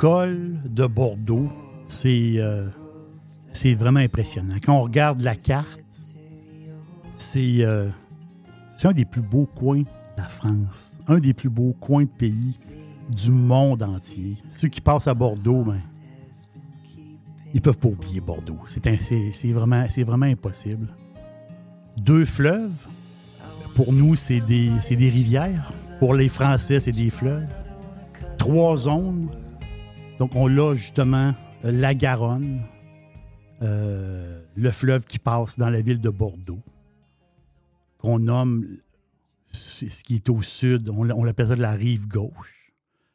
Viticole de Bordeaux, c'est euh, vraiment impressionnant. Quand on regarde la carte, c'est euh, un des plus beaux coins de la France, un des plus beaux coins de pays du monde entier. Ceux qui passent à Bordeaux, ben, ils peuvent pas oublier Bordeaux. C'est vraiment, vraiment impossible. Deux fleuves, pour nous, c'est des, c'est des rivières. Pour les Français, c'est des fleuves trois zones. Donc, on a justement euh, la Garonne, euh, le fleuve qui passe dans la ville de Bordeaux, qu'on nomme ce qui est au sud, on, l'a- l'appelle la rive gauche.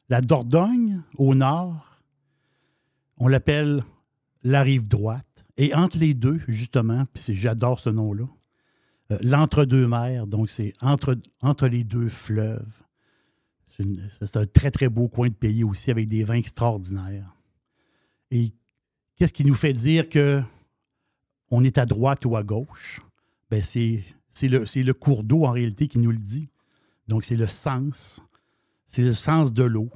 La Dordogne, au nord, on l'appelle la rive droite. Et entre les deux, justement, puis j'adore ce nom-là, euh, l'entre-deux-mers, donc c'est entre les deux fleuves. C'est un très, très beau coin de pays aussi avec des vins extraordinaires. Et qu'est-ce qui nous fait dire que on est à droite ou à gauche? Ben c'est, le, cours d'eau en réalité qui nous le dit. Donc, c'est le sens. C'est le sens de l'eau.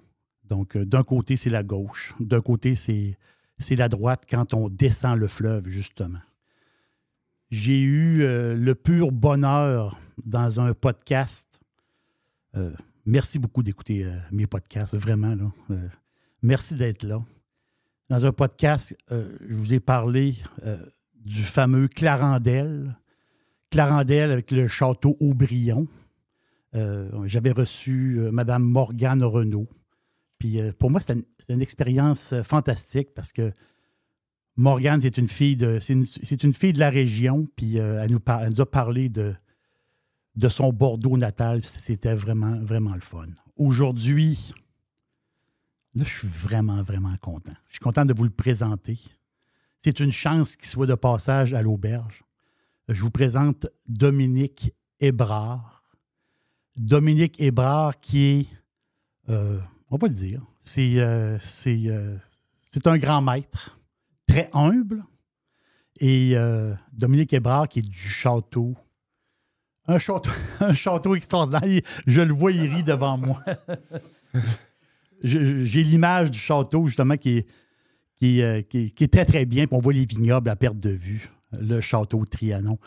Donc, euh, d'un côté, c'est la gauche. D'un côté, c'est, c'est la droite quand on descend le fleuve, justement. J'ai eu euh, le pur bonheur dans un podcast. euh, Merci beaucoup d'écouter euh, mes podcasts, vraiment. Là. Euh, merci d'être là. Dans un podcast, euh, je vous ai parlé du fameux Clarendel. Clarendel avec le château Aubryon. J'avais reçu Mme Morgane Renault. Puis pour moi, c'était une, expérience fantastique parce que Morgane, c'est une fille de c'est une, fille de la région. Puis elle, nous elle nous a parlé de, de son Bordeaux natal. C'était vraiment, vraiment le fun. Aujourd'hui, là, je suis vraiment, vraiment content. Je suis content de vous le présenter. C'est une chance qu'il soit de passage à l'auberge. Je vous présente Dominique Hébrard. Dominique Hébrard qui est, euh, on va le dire, c'est euh, c'est, euh, c'est un grand maître, très humble. Et Dominique Hébrard qui est du château un château, un château extraordinaire. Je le vois, il rit devant moi. J'ai l'image du château, justement, qui est, qui, est, euh, qui est- qui est très, très bien. Puis on voit les vignobles à perte de vue. Le château Trianon.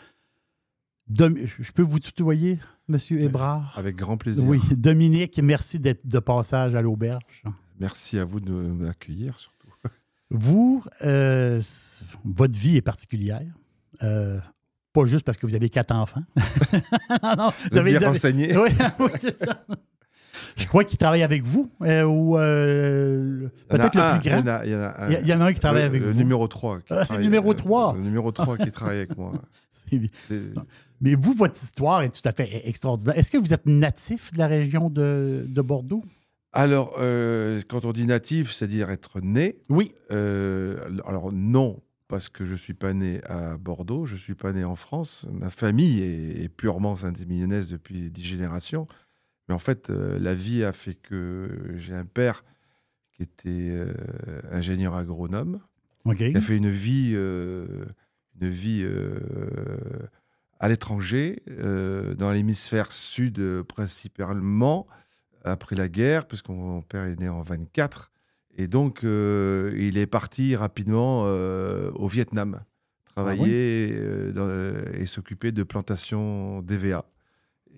Dom- je peux vous tutoyer, M. Hébrard? Avec grand plaisir. Oui. Dominique, merci d'être de passage à l'auberge. Merci à vous de m'accueillir. surtout. Vous, euh, votre vie est particulière. Euh, pas juste parce que vous avez quatre enfants. non, non, Vous êtes bien avez- renseigné. Oui, oui, c'est ça. Je crois qu'il travaille avec vous, euh, ou euh, peut-être le un, plus grand. Il y en a, il y en a un. Il y, il y en a un qui travaille Le- avec le vous. numéro 3. qui Ah, c'est le numéro euh, 3. Le numéro 3 qui travaille avec moi. Mais vous, votre histoire est tout à fait extraordinaire. Est-ce que vous êtes natif de la région de, de Bordeaux? Alors, euh, quand on dit natif, c'est-à-dire être né? Oui. euh, alors, non, parce que je ne suis pas né à Bordeaux, je ne suis pas né en France. Ma famille est, est purement saint-émilionnnaise depuis dix générations. Mais en fait, euh, la vie a fait que j'ai un père qui était euh, ingénieur agronome, OK. qui a fait une vie, euh, une vie à l'étranger, dans l'hémisphère sud principalement, après la guerre, puisque mon père est né en 24. Et donc, euh, il est parti rapidement euh, au Vietnam, travailler dans- et s'occuper de plantations d'EVA.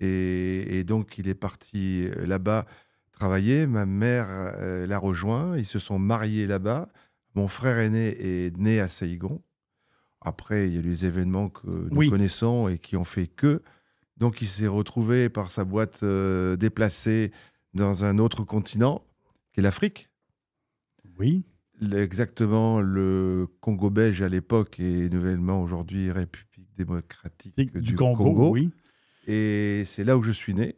Et, et donc, il est parti là-bas travailler. Ma mère euh, l'a rejoint. Ils se sont mariés là-bas. Mon frère aîné est né à Saïgon. Après, il y a eu les événements que nous Oui. connaissons et qui ont fait que. Donc, il s'est retrouvé par sa boîte euh, déplacée dans un autre continent, qui est l'Afrique. Oui. Exactement le Congo belge à l'époque et nouvellement aujourd'hui République démocratique du, Congo, oui. Et c'est là où je suis né,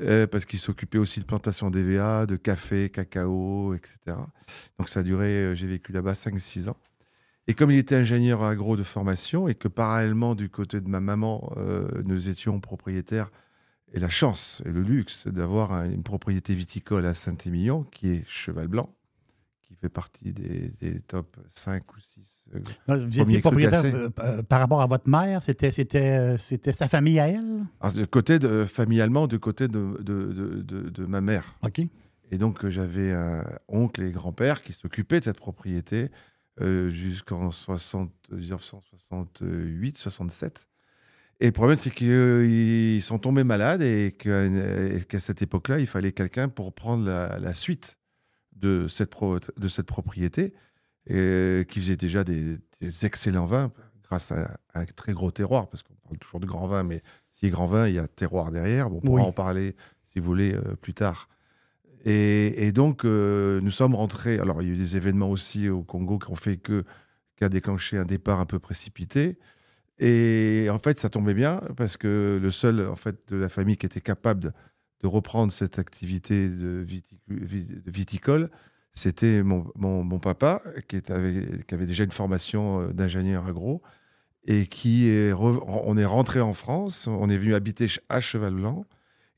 euh, parce qu'il s'occupait aussi de plantation d'EVA, de café, cacao, etc. Donc ça a duré, euh, j'ai vécu là-bas 5-6 ans. Et comme il était ingénieur agro de formation et que parallèlement du côté de ma maman, euh, nous étions propriétaires et la chance et le luxe d'avoir un- une propriété viticole à Saint-Émilion qui est Cheval Blanc, fait partie des, des top 5 ou 6 euh, Non, Vous étiez propriétaire euh, euh, par rapport à votre mère, c'était, c'était, euh, c'était sa famille à elle? Alors, de côté de, familialement, du côté de, de, de- ma mère. OK. Et donc, euh, j'avais un oncle et grand-père qui s'occupaient de cette propriété jusqu'en 60 1968-67. Et le problème, c'est qu'ils sont tombés malades et qu'à et qu'à cette époque-là, il fallait quelqu'un pour prendre la, la suite de cette, pro- de cette propriété, et, qui faisait déjà des, des excellents vins grâce à, un très gros terroir, parce qu'on parle toujours de grand vin, mais y a grand vin, il y a terroir derrière. Bon, on pourra Oui. en parler, si vous voulez, euh, plus tard. Et, et donc, euh, nous sommes rentrés. Alors, il y a eu des événements aussi au Congo qui ont fait que, qui a déclenché un départ un peu précipité. Et en fait, ça tombait bien parce que le seul en fait de la famille qui était capable de, de reprendre cette activité de, de viticole, c'était mon, papa qui, avait déjà une formation euh, d'ingénieur agro et qui est on est rentré en France, on est venu habiter à Cheval Blanc.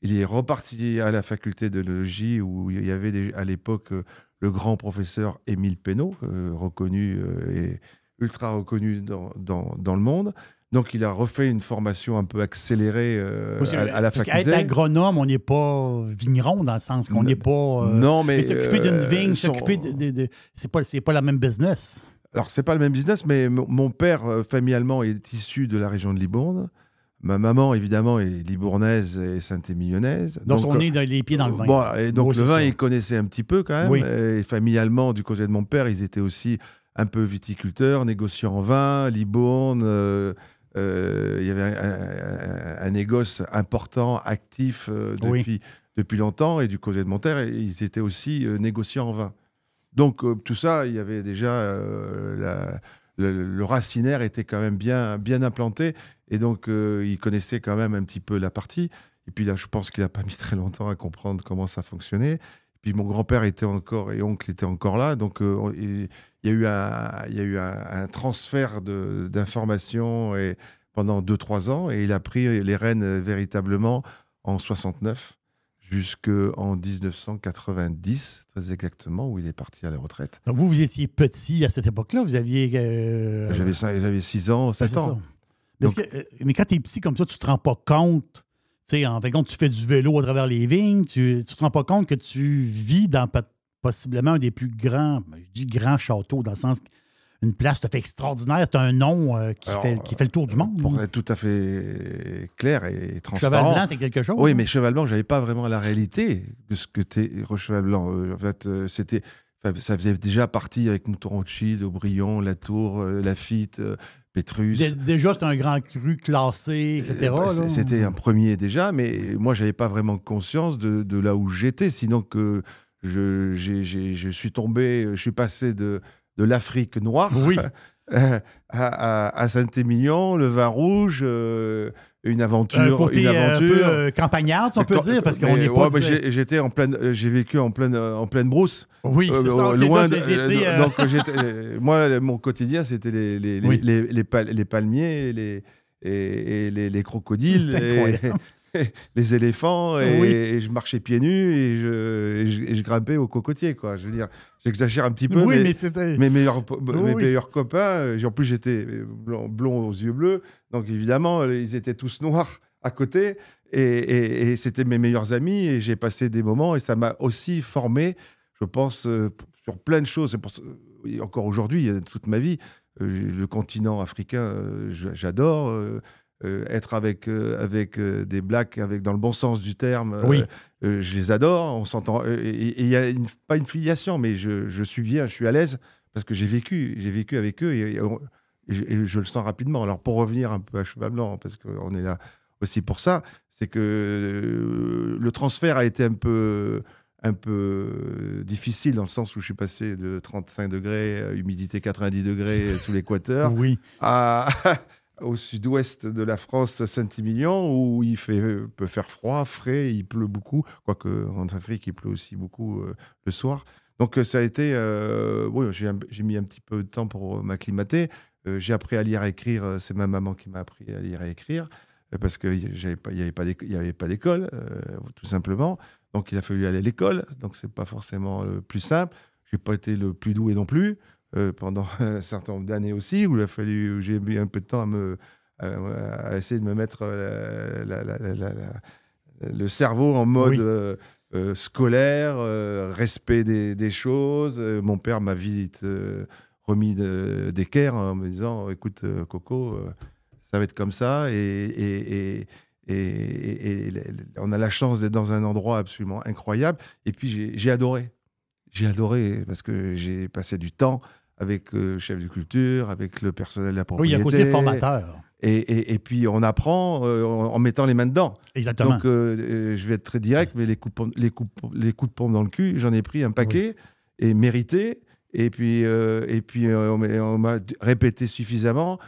Il est reparti à la faculté d'œnologie où il y avait à l'époque euh, le grand professeur Émile Pénaud, euh, reconnu et ultra reconnu dans le monde. Donc il a refait une formation un peu accélérée euh, à, à la parce faculté. qu'être agronome, on n'est pas vigneron dans le sens qu'on n'est pas. euh, non, mais mais s'occuper d'une euh, vigne, son- s'occuper de. de- de- c'est, pas, pas la même business. Alors, c'est pas le même business, mais mon- père, euh, familialement, est issu de la région de Libourne. Ma maman, évidemment, est libournaise et saint-émillonnaise. Donc, on euh, est dans les pieds dans le vin. Bon, et donc Oui, le vin, ça. il connaissait un petit peu quand même. Oui. Et familialement, du côté de mon père, ils étaient aussi un peu viticulteurs, négociants en vin, Libourne. euh, euh, il y avait un, un- un négoce important, actif euh, Oui. depuis, depuis longtemps. Et du côté de mon ils étaient aussi euh, négociants en vin. Donc euh, tout ça, il y avait déjà la- le, le racinaire était quand même bien, bien implanté. Et donc, euh, il connaissait quand même un petit peu la partie. Et puis là, je pense qu'il n'a pas mis très longtemps à comprendre comment ça fonctionnait. Puis mon grand-père était encore et oncle était encore là. Donc, on- il y a eu un, il y a eu un, un transfert d'informations et pendant 2-3 ans. Et il a pris les rênes véritablement en 69 jusqu'en 1990, très exactement, où il est parti à la retraite. Donc, vous, vous étiez petit à cette époque-là. Vous aviez. euh, J'avais cin- J'avais 6 ans, ben, 7 c'est ans. que, euh, mais quand tu es petit comme ça, tu te rends pas compte. Tu sais, en de compte, tu fais du vélo à travers les vignes. Tu ne te rends pas compte que tu vis dans possiblement un des plus grands, ben, je dis grand château, dans le sens une place tout à fait extraordinaire. C'est un nom euh, qui, Alors, fait, qui fait le tour du monde. Pour être tout à fait clair et Cheval transparent. blanc, c'est quelque chose. Oui, hein? mais Cheval Blanc, j'avais pas vraiment la réalité de ce que t'es Cheval Blanc. Euh, en fait, euh, c'était, ça faisait déjà partie avec Mouton Rothschild, Aubryon, La Tour, euh, Lafitte, euh, Pétrus. Dé- Déjà, c'est un grand cru classé, etc. Euh, bah, C'était un premier déjà, mais moi, j'avais pas vraiment conscience de, de là où j'étais, sinon que je, j'ai- j'ai- je suis tombé, je suis passé de, de l'Afrique noire Oui. à, à- à Saint-Émilion, le vin rouge, euh, une aventure. un côté une euh, un aventure. peu euh, campagnard, si on peut dire, parce qu'on n'est pas. ouais, j'ai- j'étais en pleine, euh, j'ai vécu en pleine, euh, en pleine brousse. Oui, c'est Euh, ça. euh, ok, loin. de- euh, euh, donc euh, moi, mon quotidien, c'était les, les, Oui. les, les les palmiers, les et, et les, les crocodiles, C'est. les éléphants, et, Oui. et je marchais pieds nus et je, et je, et je grimpais au cocotier, quoi. Je veux dire, j'exagère un petit peu, oui, mais, mes meilleurs, Oui, mes meilleurs copains, en plus j'étais blond, blond aux yeux bleus, donc évidemment ils étaient tous noirs à côté, et, c'était mes meilleurs amis, et j'ai passé des moments, et ça m'a aussi formé, je pense, euh, sur plein de choses. Pour encore aujourd'hui, toute ma vie, euh, le continent africain, euh, j'adore. Euh, être avec, euh, avec euh, des blacks, avec, dans le bon sens du terme, Oui. je les adore, on s'entend. Et il y a une- pas une filiation, mais je, je suis bien, je suis à l'aise parce que j'ai vécu, j'ai vécu avec eux et, et on- et je, et je le sens rapidement. Alors pour revenir un peu à cheval blanc, parce qu'on est là aussi pour ça, c'est que le transfert a été un peu un peu difficile dans le sens où je suis passé de 35 degrés, humidité 90 degrés sous l'équateur, Oui. à, au sud-ouest de la France, Saint-Émilion, où il fait, peut faire froid, frais, il pleut beaucoup, quoique en Afrique, il pleut aussi beaucoup euh, le soir. Donc euh, ça a été... euh, j'ai mis un petit peu de temps pour euh, m'acclimater. J'ai appris à lire et écrire, c'est ma maman qui m'a appris à lire et écrire, parce qu'il n'y avait pas d'école, tout simplement. Donc il a fallu aller à l'école, donc c'est pas forcément le plus simple. J'ai pas été le plus doué non plus euh, pendant un certain nombre d'années aussi, où il a fallu, où j'ai mis un peu de temps à, me, à, à essayer de me mettre euh, la- la- la- la- la- le cerveau en mode Oui. euh, euh, scolaire, respect des, des choses. Mon père m'a vite remis de- d'équerre en me disant écoute, Coco, ça va être comme ça. Et, et- et- et- et- et on a la chance d'être dans un endroit absolument incroyable. Et puis j'ai adoré. J'ai adoré parce que j'ai passé du temps avec euh, le chef de culture, avec le personnel de la Oui, il y propriété. a côté formateur. Et, et- et puis on apprend euh, en, en mettant les mains dedans. Exactement. Donc euh, je vais être très direct, mais les coups de pompe, les coups, les coups de pompe dans le cul, j'en ai pris un paquet et mérité. Et puis, euh, et puis on m'a- répété suffisamment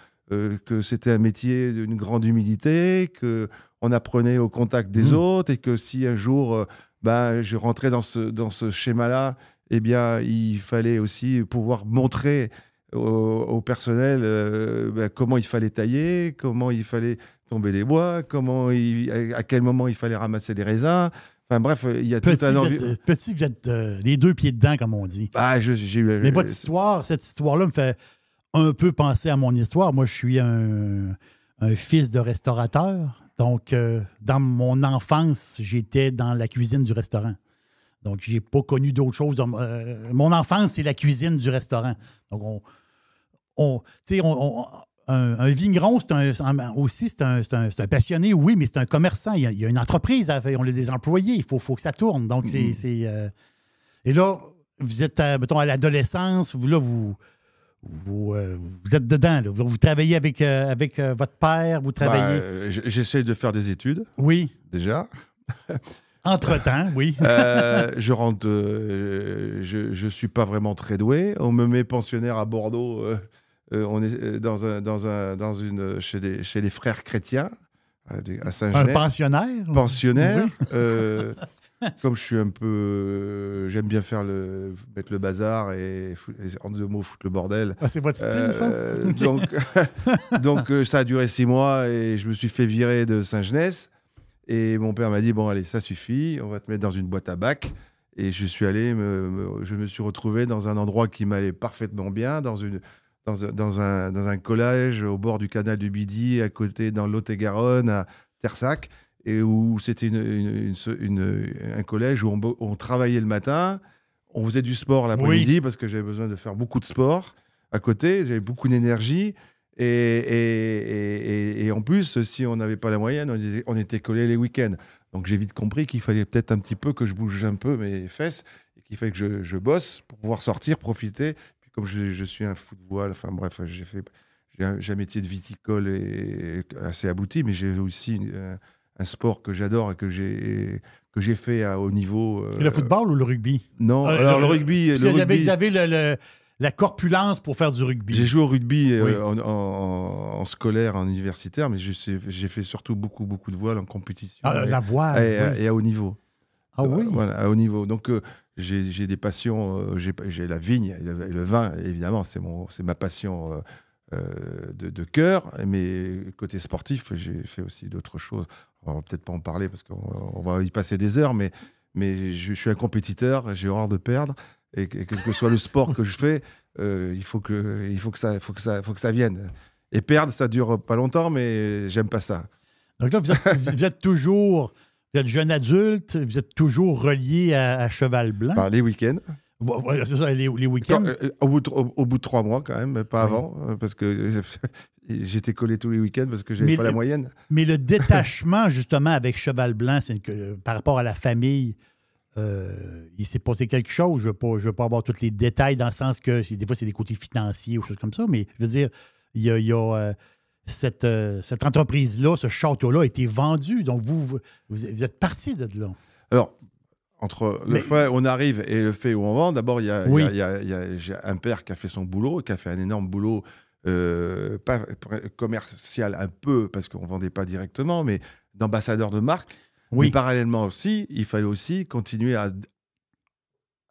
que c'était un métier d'une grande humilité, que on apprenait au contact des Mm. autres et que si un jour ben, je rentrais dans ce, dans ce schéma-là, eh bien, il fallait aussi pouvoir montrer au, au personnel euh, ben, comment il fallait tailler, comment il fallait tomber les bois, comment il- à quel moment il fallait ramasser les raisins. Enfin bref, il y a Petit, tout un vous envi- êtes, euh, petit, vous êtes euh, les deux pieds dedans, comme on dit. Ah, je-. Mais votre histoire, cette histoire-là me fait un peu penser à mon histoire. Moi, je suis un, un fils de restaurateur. Donc, euh, dans mon enfance, j'étais dans la cuisine du restaurant. Donc, j'ai pas connu d'autre chose. Euh, mon enfance, c'est la cuisine du restaurant. Donc, on. on tu sais, on- on- un, un vigneron, c'est un, aussi, c'est un, un- passionné, oui, mais c'est un commerçant. Il y, a, il y a une entreprise, à on a des employés, il faut, faut que ça tourne. Donc, c'est. Mhm. c'est, euh, et là, vous êtes, à, mettons, à l'adolescence, vous, là, vous, vous, euh, vous êtes dedans. là. Vous, vous travaillez avec, euh, avec votre père, vous travaillez. j- J'essaie de faire des études, Oui, déjà. Entre-temps, oui. Euh, je rentre. euh, je, je suis pas vraiment très doué. On me met pensionnaire à Bordeaux. euh, on est dans, un, dans, un, dans une, chez, les, chez les frères chrétiens, à, à Un pensionnaire? pensionnaire. Oui. comme je suis un peu. euh, J'aime bien faire le, mettre le bazar et, en deux mots, foutre le bordel. Ah, c'est votre style, ça? Euh, donc, donc euh, ça a duré six mois et je me suis fait virer de Saint-Genès. Et mon père m'a dit bon allez ça suffit, on va te mettre dans une boîte à bac. Et je suis allé, me, me- je me suis retrouvé dans un endroit qui m'allait parfaitement bien, dans une dans, un- dans un, dans un collège au bord du canal du Midi, à côté dans Lot-et-Garonne, à Tersac, et où c'était une, une- un collège où on travaillait le matin, on faisait du sport l'après-midi parce que j'avais besoin de faire beaucoup de sport à côté, j'avais beaucoup d'énergie. Et, et, et- et- et en plus, si on n'avait pas la moyenne, on était, on était collés les week-ends. Donc j'ai vite compris qu'il fallait peut-être un petit peu que je bouge un peu mes fesses et qu'il fallait que je, je bosse pour pouvoir sortir, profiter. Puis comme je, je suis un fou de voile, enfin bref, j'ai fait j'ai un, un métier de viticole et, assez abouti, mais j'ai aussi un sport que j'adore et que j'ai que j'ai fait à haut niveau. euh, Le football ou le rugby? Non, Euh, alors le- le, rugby, le avez le- le- la corpulence pour faire du rugby. j'ai joué au rugby euh, Oui. en, en- en scolaire, en universitaire, mais j'ai fait surtout beaucoup, beaucoup de voile en compétition. Ah, et, la voile. et- oui. et à haut niveau. Ah oui. Euh, Voilà, à haut niveau. Donc, euh, j'ai des passions. euh, j'ai la vigne et le, et le vin, évidemment, c'est mon- c'est ma passion de, de cœur. Mais côté sportif, j'ai fait aussi d'autres choses. On va peut-être pas en parler parce qu'on on va y passer des heures, mais, mais je, je suis un compétiteur, j'ai horreur de perdre. Et, que- quel que soit le sport que je fais, euh, il, faut que, il faut, que ça, faut, que ça, faut que ça vienne. Et perdre, ça dure pas longtemps, mais j'aime pas ça. Donc là, vous êtes, vous êtes toujours, vous êtes jeune adulte, vous êtes toujours relié à, à Cheval Blanc? Enfin, les week-ends. Ouais, c'est ça, les, week-ends. euh, au, bout de, au- au bout de trois mois, quand même, pas Oui. avant, euh, parce que j'étais collé tous les week-ends parce que j'avais pas la moyenne. Mais le détachement, justement, avec Cheval Blanc, c'est que par rapport à la famille, euh, il s'est passé quelque chose. Je ne veux, pas avoir tous les détails dans le sens que des fois, c'est des côtés financiers ou choses comme ça, mais je veux dire, il y a, il y a, euh, cette, euh, cette entreprise-là, ce château-là a été vendu. Donc, vous, vous, vous êtes parti de là. Alors, entre le Mais- fait où on arrive et le fait où on vend, d'abord, il y a, il y a- Oui. il y a- il y a- j'ai un père qui a fait son boulot, qui a fait un énorme boulot, pas commercial un peu, parce qu'on ne vendait pas directement, mais d'ambassadeur de marque. Oui. Mais parallèlement aussi, il fallait aussi continuer à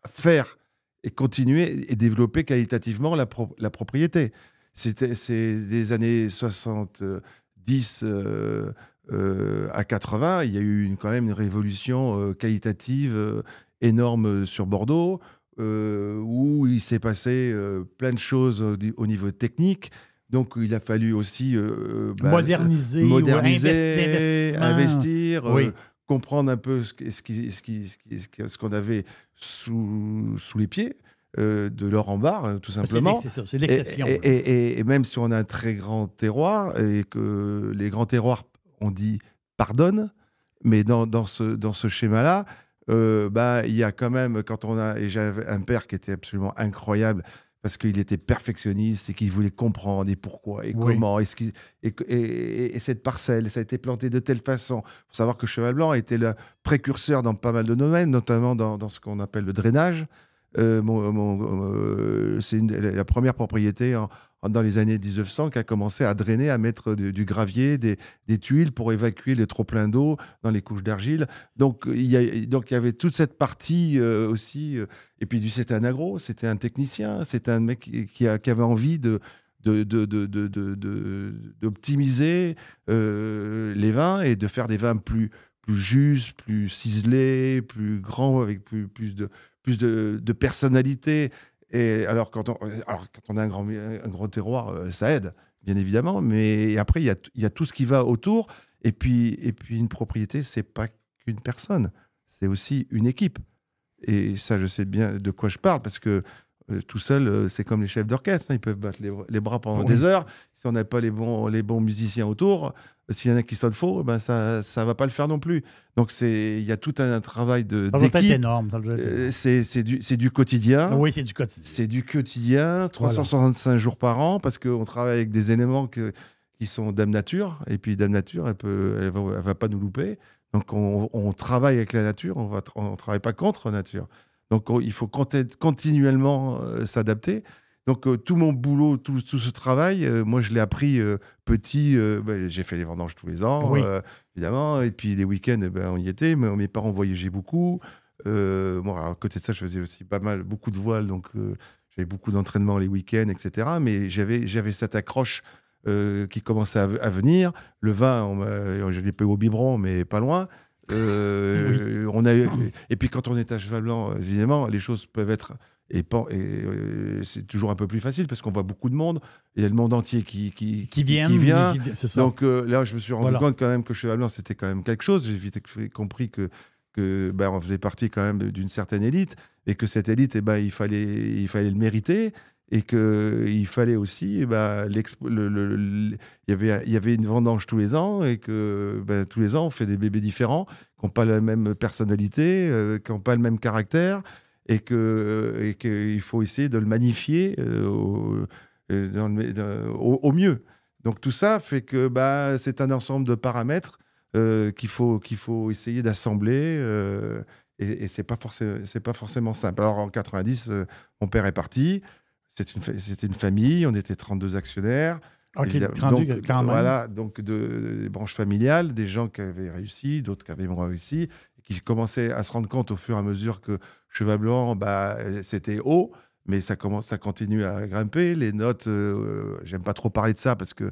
faire et continuer et développer qualitativement la, pro- la propriété. C'était c'est des années 70 euh, euh, à 80, il y a eu une- quand même une révolution euh, qualitative euh, énorme sur Bordeaux, euh, où il s'est passé euh, plein de choses au, au niveau technique. Donc il a fallu aussi euh, bah, moderniser, moderniser, investir, euh, Oui. Comprendre un peu ce, qui- ce qui- ce qui- ce qui- ce qui- ce qu'on avait sous, sous les pieds euh, de l'or en barre, hein, tout C'est simplement. c'est l'exception. et- et- et- et même si on a un très grand terroir et que les grands terroirs, on dit pardonne, mais dans, dans ce, dans ce schéma-là, euh, bah, il y a quand même, quand on a, et j'avais un père qui était absolument incroyable, parce qu'il était perfectionniste et qu'il voulait comprendre et pourquoi et Oui. comment. Et, ce qui- et, et- et- et cette parcelle, ça a été planté de telle façon. Il faut savoir que Cheval Blanc était le précurseur dans pas mal de domaines, notamment dans, dans ce qu'on appelle le drainage. Euh, mon- mon- euh, c'est la première propriété en- dans les années 1900 qui a commencé à drainer, à mettre du, gravier, des, tuiles pour évacuer les trop-pleins d'eau dans les couches d'argile. Donc il y, donc il y avait toute cette partie euh, aussi. euh, et puis c'était un agro, c'était un technicien, c'était un mec qui, avait envie d'optimiser euh, les vins et de faire des vins plus, plus justes, plus ciselés, plus grands, avec plus, de, plus de personnalité. Et alors, quand on, alors, quand on a un grand, un grand terroir, euh, ça aide, bien évidemment. Mais après, il y a, y a tout ce qui va autour. Et puis, et puis une propriété, c'est pas qu'une personne, c'est aussi une équipe. Et ça, je sais bien de quoi je parle, parce que euh, tout seul, euh, c'est comme les chefs d'orchestre, hein, ils peuvent battre les, les bras pendant Oui. des heures. Si on n'a pas les bons, les bons musiciens autour, euh, s'il y en a qui sonnent faux, ben ça ne va pas le faire non plus. Donc c'est- il y a tout un, travail de- Ça d'équipe. énorme. ça Euh, c'est c'est du, c'est du quotidien. oui, c'est du quotidien. C'est du quotidien, 365 jours par an, parce qu'on travaille avec des éléments que- qui sont Dame Nature. Et puis Dame Nature, elle ne elle va, elle va pas nous louper. Donc on, on travaille avec la nature, on ne travaille pas contre la nature. Donc on- il faut conti- continuellement euh, s'adapter. Donc euh, tout mon boulot, tout, tout ce travail, euh, moi je l'ai appris euh, petit. ben, J'ai fait les vendanges tous les ans, Oui. évidemment. Et puis les week-ends, eh ben, on y était. Mais mes parents voyageaient beaucoup. Moi, à côté de ça, je faisais aussi pas mal, beaucoup de voiles. Donc j'avais beaucoup d'entraînement les week-ends, etc. Mais j'avais, j'avais cette accroche qui commençait à, à venir. Le vin, on je l'ai pas eu au biberon, mais pas loin. On a eu- et puis quand on est à cheval blanc, évidemment, les choses peuvent être et, euh, c'est toujours un peu plus facile parce qu'on voit beaucoup de monde. Il y a le monde entier qui, qui, Qui vient. ça. Donc euh, là, je me suis rendu Voilà. compte quand même que Cheval Blanc, c'était quand même quelque chose. J'ai vite compris que, que ben, on faisait partie quand même d'une certaine élite et que cette élite, eh ben, il, fallait, il fallait le mériter et qu'il fallait aussi, eh ben, l'expo- le- le- le- il, y avait, il y avait une vendange tous les ans et que ben, tous les ans, on fait des bébés différents qui n'ont pas la même personnalité, euh, qui n'ont pas le même caractère et que et qu'il faut essayer de le magnifier euh, au, euh, dans le- dans- au- au mieux. Donc tout ça fait que bah, c'est un ensemble de paramètres euh, qu'il faut, qu'il faut essayer d'assembler euh, et, et c'est pas forcément c'est pas forcément simple. Alors en 90, euh, mon père est parti. C'est une fa- C'était une famille, on était 32 actionnaires. OK, Évidemment. 32, donc. Voilà, donc de, des branches familiales, des gens qui avaient réussi, d'autres qui avaient moins réussi, qui commençaient à se rendre compte au fur et à mesure que Cheval Blanc, bah, c'était haut, mais ça commence, ça continue à grimper. Les notes, euh, j'aime pas trop parler de ça parce que euh,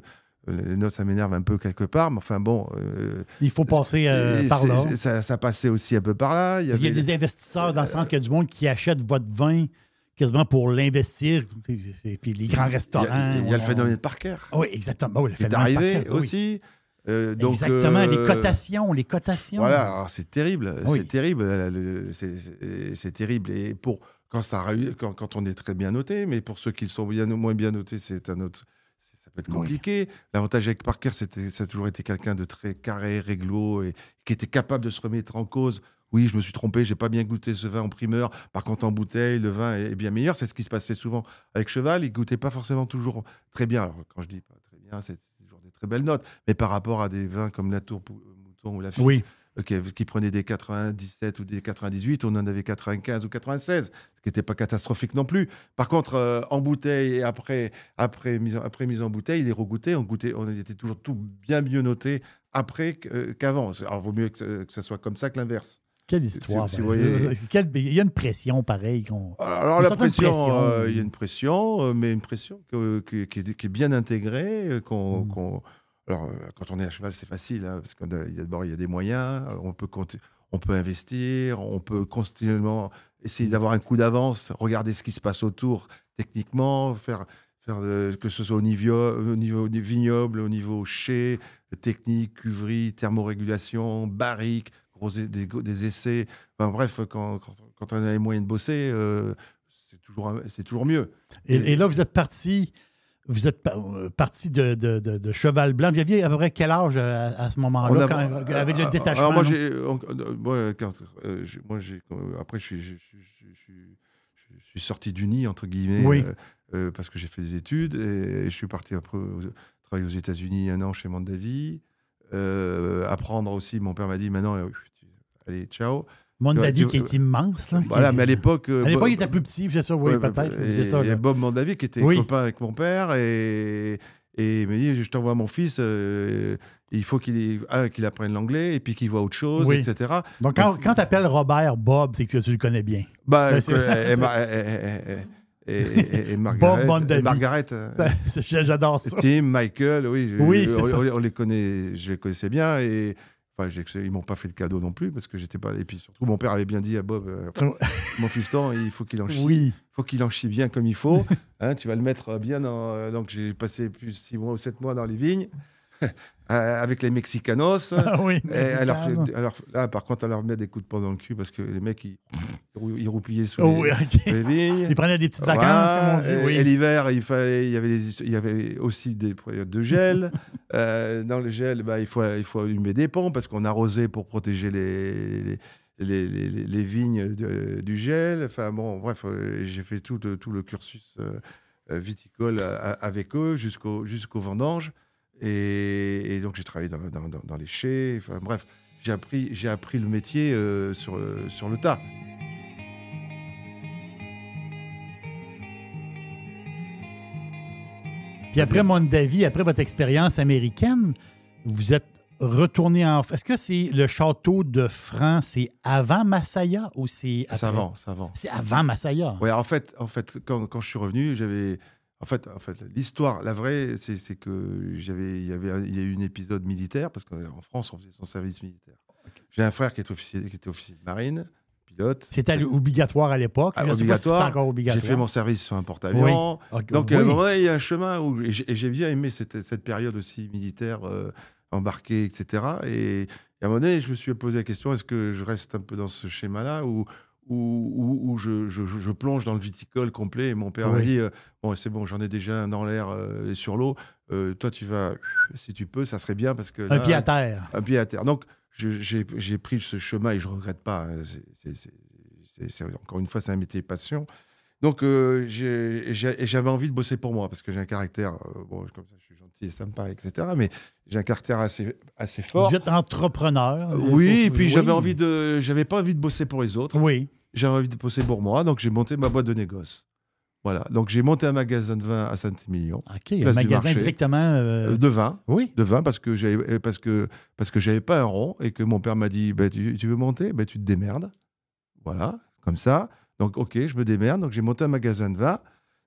les notes, ça m'énerve un peu quelque part, mais enfin bon. euh, Il faut passer euh, par là. Ça, ça passait aussi un peu par là. Il y Il y a des investisseurs dans le sens qu'il y a du monde qui achète votre vin quasiment pour l'investir. Et puis les grands il y a- restaurants. il y a, le phénomène Parker oui, exactement. Oui, le est phénomène arrivé Parker, oui. Euh, donc, exactement, les euh, cotations, les cotations. Voilà, alors c'est terrible, Oui. c'est terrible, euh, c'est- terrible. Et pour quand ça quand, quand on est très bien noté, mais pour ceux qui sont bien ou moins bien notés, c'est un autre, c'est- ça peut être Oui. compliqué. L'avantage avec Parker, c'était, ça a toujours été quelqu'un de très carré, réglo et qui était capable de se remettre en cause oui, je me suis trompé, j'ai pas bien goûté ce vin en primeur. Par contre, en bouteille, le vin est bien meilleur. C'est ce qui se passait souvent avec Cheval. Il goûtait pas forcément toujours très bien. Alors, quand je dis pas très bien, c'est très belles notes. Mais par rapport à des vins comme la Tour Pou- Mouton ou la Fichte, Oui. euh, qui, prenaient des 97 ou des 98, on en avait 95 ou 96, ce qui n'était pas catastrophique non plus. Par contre, euh, en bouteille et après, après, mise en, après mise en bouteille, les regoûtés, on, goûtait, on était toujours tout bien mieux noté après euh, qu'avant. Alors, vaut mieux que, ce- que ça soit comme ça que l'inverse. Quelle histoire. si ben, voyez- c'est- quelle- Il y a une pression pareille. qu'on- Alors, Une la pression, pression, euh, il y a une pression, euh, mais une pression que- que- qui, est, qui est bien intégrée. euh, qu'on- Mm. qu'on- alors, quand on est à cheval, c'est facile, hein, parce qu'il y a d'abord, il y a des moyens, on peut, on peut investir, on peut continuellement essayer d'avoir un coup d'avance, regarder ce qui se passe autour techniquement, faire, faire que ce soit au niveau, au niveau des vignobles, au niveau chai, technique, cuverie, thermorégulation, barrique, gros des, des essais. Enfin, bref, quand, quand, quand on a les moyens de bosser, euh, c'est toujours, toujours mieux. Et, et là, vous êtes parti. Vous êtes euh, parti de, de- de- de Cheval Blanc. Vous aviez à peu près quel âge à, à ce moment-là, avec le euh, détachement? Alors moi, j'ai, euh, moi, euh, moi, euh, après, je suis, je, je- je- je- je- je suis sorti du nid entre guillemets, Oui. euh, euh, parce que j'ai fait des études et, je suis parti après travailler aux États-Unis un an chez Mondavi, euh, apprendre aussi. Mon père m'a dit maintenant, euh, allez, ciao. Mondavi qui est immense. Là, Voilà, mais à l'époque, euh, à l'époque, Bob- il était plus petit, c'est ça, oui, Ouais, peut-être. Et, C'est ça. et là. Bob Mondavi qui était Oui. copain avec mon père et, et il m'a dit je t'envoie mon fils, euh, il faut qu'il qu'il apprenne l'anglais et puis qu'il voit autre chose, Oui. etc. Donc, quand, quand tu appelles Robert Bob, c'est que tu le connais bien. C'est- et, et- et- et- et- et Margaret, et Margaret, euh, J'adore ça. Tim, Michael, oui, je- Oui, c'est on, ça. on les connaît, je les connaissais bien et j'ai- ils m'ont pas fait de cadeau non plus parce que j'étais pas. Et puis surtout, mon père avait bien dit à Bob, euh, mon fiston, il faut qu'il en chie, Oui. faut qu'il en chie bien comme il faut. Hein, tu vas le mettre bien dans. Donc j'ai passé plus de six mois ou sept mois dans les vignes avec les Mexicanos. Ah oui. Alors, là, par contre, on leur met des coups de poing dans le cul parce que les mecs, ils, ils roupillaient sous Oh, les, oui, sous les vignes. Il prenait des petites vacances, Voilà, comme on dit. et- Oui. Et l'hiver, il, fallait, il, y avait les- il y avait aussi des périodes de gel. Euh, dans le gel, bah, il, faut, il faut allumer des pompes parce qu'on arrosait pour protéger les, les, les- les- les- les vignes de- du gel. Enfin bon, bref, euh, j'ai fait tout, le- tout le cursus euh, euh, viticole avec eux jusqu'au jusqu'au vendange. Et, et donc j'ai travaillé dans, dans- dans- dans les chais. Enfin bref, j'ai appris, j'ai appris le métier euh, sur, euh, sur le tas. Puis après Mondavi, après votre expérience américaine, vous êtes retourné en... Est-ce que c'est le château de France, c'est avant Masaya ou c'est après? C'est avant, c'est avant. C'est avant Masaya. Ouais, en fait, en fait quand, quand je suis revenu, j'avais. En fait, en fait l'histoire, la vraie, c'est que j'avais, il y avait, il y a eu un épisode militaire parce qu'en France, on faisait son service militaire. J'ai un frère qui était officier, qui était officier de marine, pilote. C'était obligatoire à l'époque. Ah, si obligatoire. J'ai fait mon service sur un porte-avions. Donc, à un moment, il y a un chemin où et j'ai bien aimé cette, cette période aussi militaire, euh, embarquée, etc. Et, et à un moment donné, je me suis posé la question est-ce que je reste un peu dans ce schéma-là ou, ou je, je- je- je plonge dans le viticole complet Et mon père m'a Oui. dit euh, bon, c'est bon, j'en ai déjà un dans l'air euh, et sur l'eau. Euh, toi, tu vas, si tu peux, ça serait bien parce que Un pied à terre. un pied à terre. Donc, j'ai pris ce chemin et je regrette pas. hein. C'est- encore une fois, c'est un métier passion. Donc, j'avais envie de bosser pour moi parce que j'ai un caractère, bon, comme ça, et sympa, etc. Mais j'ai un caractère assez, assez fort. Vous êtes entrepreneur. Euh, Oui, et puis j'avais envie de, j'avais pas envie de bosser pour les autres. Oui. J'avais envie de bosser pour moi, donc j'ai monté ma boîte de négoce. Voilà, donc j'ai monté un magasin de vin à Saint-Émilion, OK. Un magasin directement. euh, euh, de vin. Oui. de vin parce que j'avais parce que parce que j'avais pas un rond et que mon père m'a dit bah, tu, tu veux monter? Bah, tu te démerdes voilà comme ça donc ok je me démerde donc j'ai monté un magasin de vin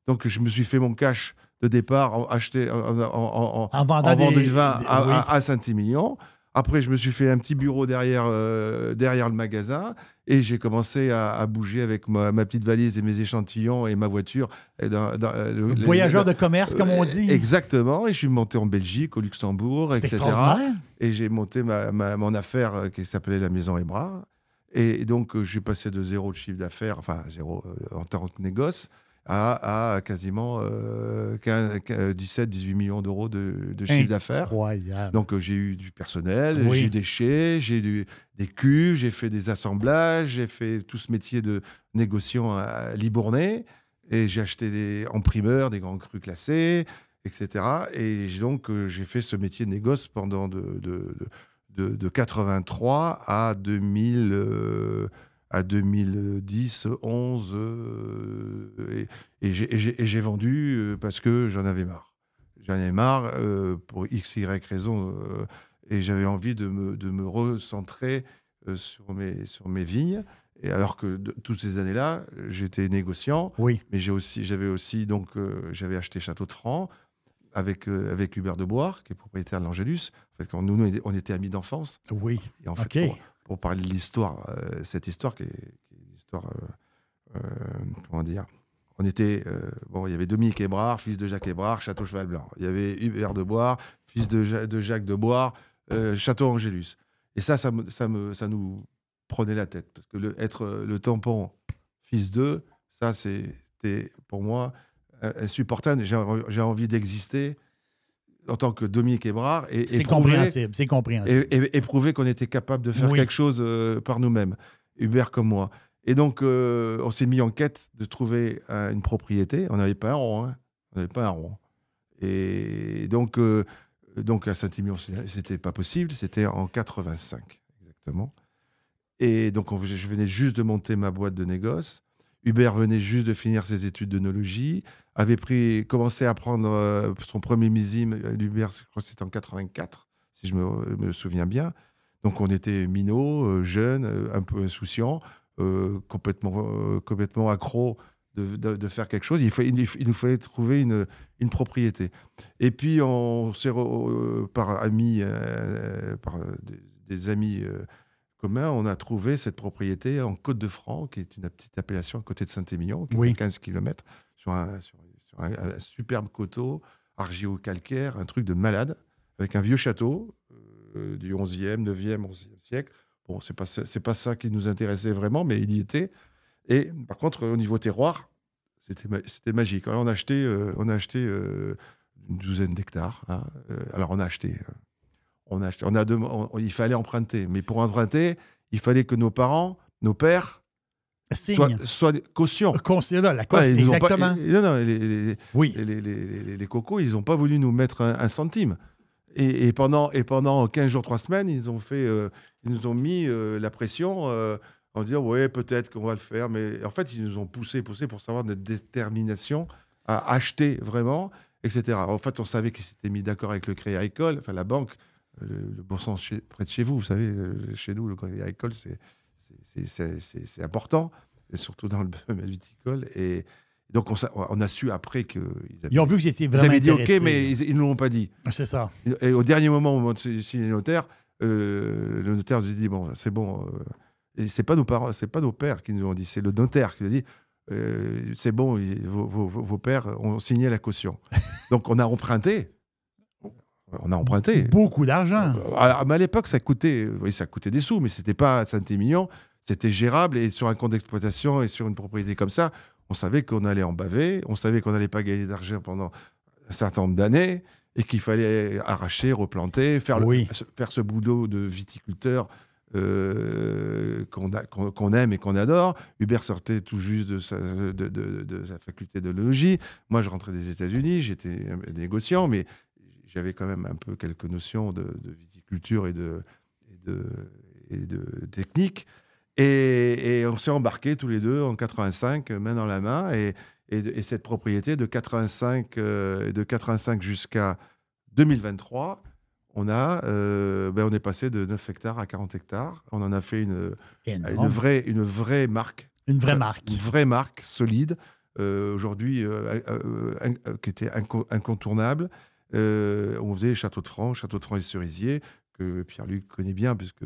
donc je me suis fait mon cash de départ acheté en, en- en- du vin des- à, oui. à- à Saint-Émilion après je me suis fait un petit bureau derrière euh, derrière le magasin et j'ai commencé à, à bouger avec ma, ma petite valise et mes échantillons et ma voiture et dans- dans, euh, le- le- Voyageur de commerce, comme on dit. Exactement. Et je suis monté en Belgique, au Luxembourg, etc. Et j'ai monté ma, ma- mon affaire euh, qui s'appelait la Maison Ebra. Et donc, euh, je suis passé de zéro de chiffre d'affaires, enfin zéro euh, en tant que négoce. À, à quasiment 17-18 millions d'euros de, de chiffre d'affaires. Donc euh, j'ai eu du personnel, Oui. j'ai eu des chais, j'ai eu des cuves, j'ai fait des assemblages, j'ai fait tout ce métier de négociant à Libournais, et j'ai acheté des, en primeur des grands crus classés, etc. Et donc euh, j'ai fait ce métier de négoce pendant de, de, de, de- de 83 à 2000. euh, à 2010, 11, euh, et, et j'ai- vendu euh, parce que j'en avais marre. J'en avais marre euh, pour x, y raison, euh, et j'avais envie de me, de me recentrer sur, mes, sur mes vignes. Et alors que de- toutes ces années-là, j'étais négociant, Oui. mais j'ai aussi, j'avais aussi donc j'avais acheté Château de Franc avec euh, avec Hubert de Boire, qui est propriétaire de l'Angélus. En fait, quand nous, on était amis d'enfance. Oui. Et en fait, OK. Pour, parler de l'histoire, euh, cette histoire qui est, une histoire, euh, euh, comment dire, on était, bon, il y avait Dominique Hébrard, fils de Jacques Hébrard, Château Cheval Blanc. Il y avait Hubert de Boire, fils de, Ja- de Jacques de Boire, Château Angélus. Et ça, ça, me, ça, me, ça nous prenait la tête. Parce que être le tampon fils d'eux, ça, c'était pour moi insupportable. J'ai envie d'exister en tant que Dominique Hébrard et, C'est compréhensible. C'est compréhensible. et, et- et prouver qu'on était capable de faire Oui. quelque chose euh, par nous-mêmes, Hubert comme moi. Et donc, euh, on s'est mis en quête de trouver euh, une propriété. On n'avait pas un rond. hein. On n'avait pas un rond. Et donc, donc à Saint-Émilion, c'est- c'était pas possible. C'était en 85, exactement. Et donc, on- je venais juste de monter ma boîte de négoce. Hubert venait juste de finir ses études d'œnologie, avait pris, commencé à prendre euh, son premier millésime. euh, Hubert, je crois que c'était en 84, si je me, souviens bien. Donc, on était minots, euh, jeunes, un peu insouciants, complètement, euh, complètement accros de, faire quelque chose. Il, faut- il, nous fallait trouver une, une propriété. Et puis, on s'est, par amis, par des, amis on a trouvé cette propriété en Côte-de-Franc, qui est une petite appellation à côté de Saint-Émilion, qui est à 15 km, sur un, sur, sur un- un superbe coteau, argilo-calcaire, un truc de malade, avec un vieux château euh, du 11e, 9e, 11e siècle. Bon, c'est pas, ça- c'est pas ça qui nous intéressait vraiment, mais il y était. Et par contre, au niveau terroir, c'était ma- c'était magique. Alors, on a acheté, euh, on a acheté euh, une douzaine d'hectares. hein. Alors, on a acheté. Euh, on a. On a on- il fallait emprunter. Mais pour emprunter, il fallait que nos parents, nos pères, soient, soient cautions. Considère la Ouais, ils pas- exactement. non, non, les- les- oui. les, les- les- les- les cocos, ils n'ont pas voulu nous mettre un, un centime. Et, et pendant, et pendant 15 jours, 3 semaines, ils, ont fait, euh, ils nous ont mis euh, la pression euh, en disant Ouais, peut-être qu'on va le faire. Mais en fait, ils nous ont poussé, poussé pour savoir notre détermination à acheter vraiment, etc. En fait, on savait qu'ils s'étaient mis d'accord avec le Crédit Agricole, enfin la banque, euh, le, le bon sens chez- près de chez vous. Vous savez, chez nous, le Crédit Agricole, c'est- important, et surtout dans le domaine viticole. Et donc, on, a su après qu'ils avaient vu que vous étiez ils avaient dit OK, mais ils ne nous l'ont pas dit. C'est ça. Et au dernier moment, au moment de signer le notaire, euh, le notaire nous a dit bon, c'est bon. euh, et c'est pas nos parents, c'est pas nos pères qui nous l'ont dit, c'est le notaire qui nous a dit euh, c'est bon, il- vos, vos- vos pères ont signé la caution. Donc on a emprunté. On a emprunté. Beaucoup d'argent. Mais à l'époque, ça coûtait, oui, ça coûtait des sous, mais c'était pas Saint-Émilion, c'était gérable et sur un compte d'exploitation et sur une propriété comme ça, on savait qu'on allait en baver, on savait qu'on n'allait pas gagner d'argent pendant un certain nombre d'années et qu'il fallait arracher, replanter, faire, le- Oui. faire ce boulot de viticulteur euh, qu'on aime et qu'on adore. Hubert sortait tout juste de sa, de, de- de sa faculté de logis. Moi, je rentrais des États-Unis, j'étais négociant, mais j'avais quand même un peu quelques notions de, de viticulture et de, et de, et de technique. Et, et on s'est embarqués tous les deux en 85, main dans la main. Et, et, cette propriété de 85, euh, de 85 jusqu'à 2023, on, a, euh, ben on est passé de 9 hectares à 40 hectares. On en a fait une, une, vraie, une vraie marque Une vraie marque. une vraie marque solide, euh, aujourd'hui, qui était inco- incontournable. Euh, on faisait Château de France, Château de France et Cerisier, que Pierre-Luc connaît bien, puisque,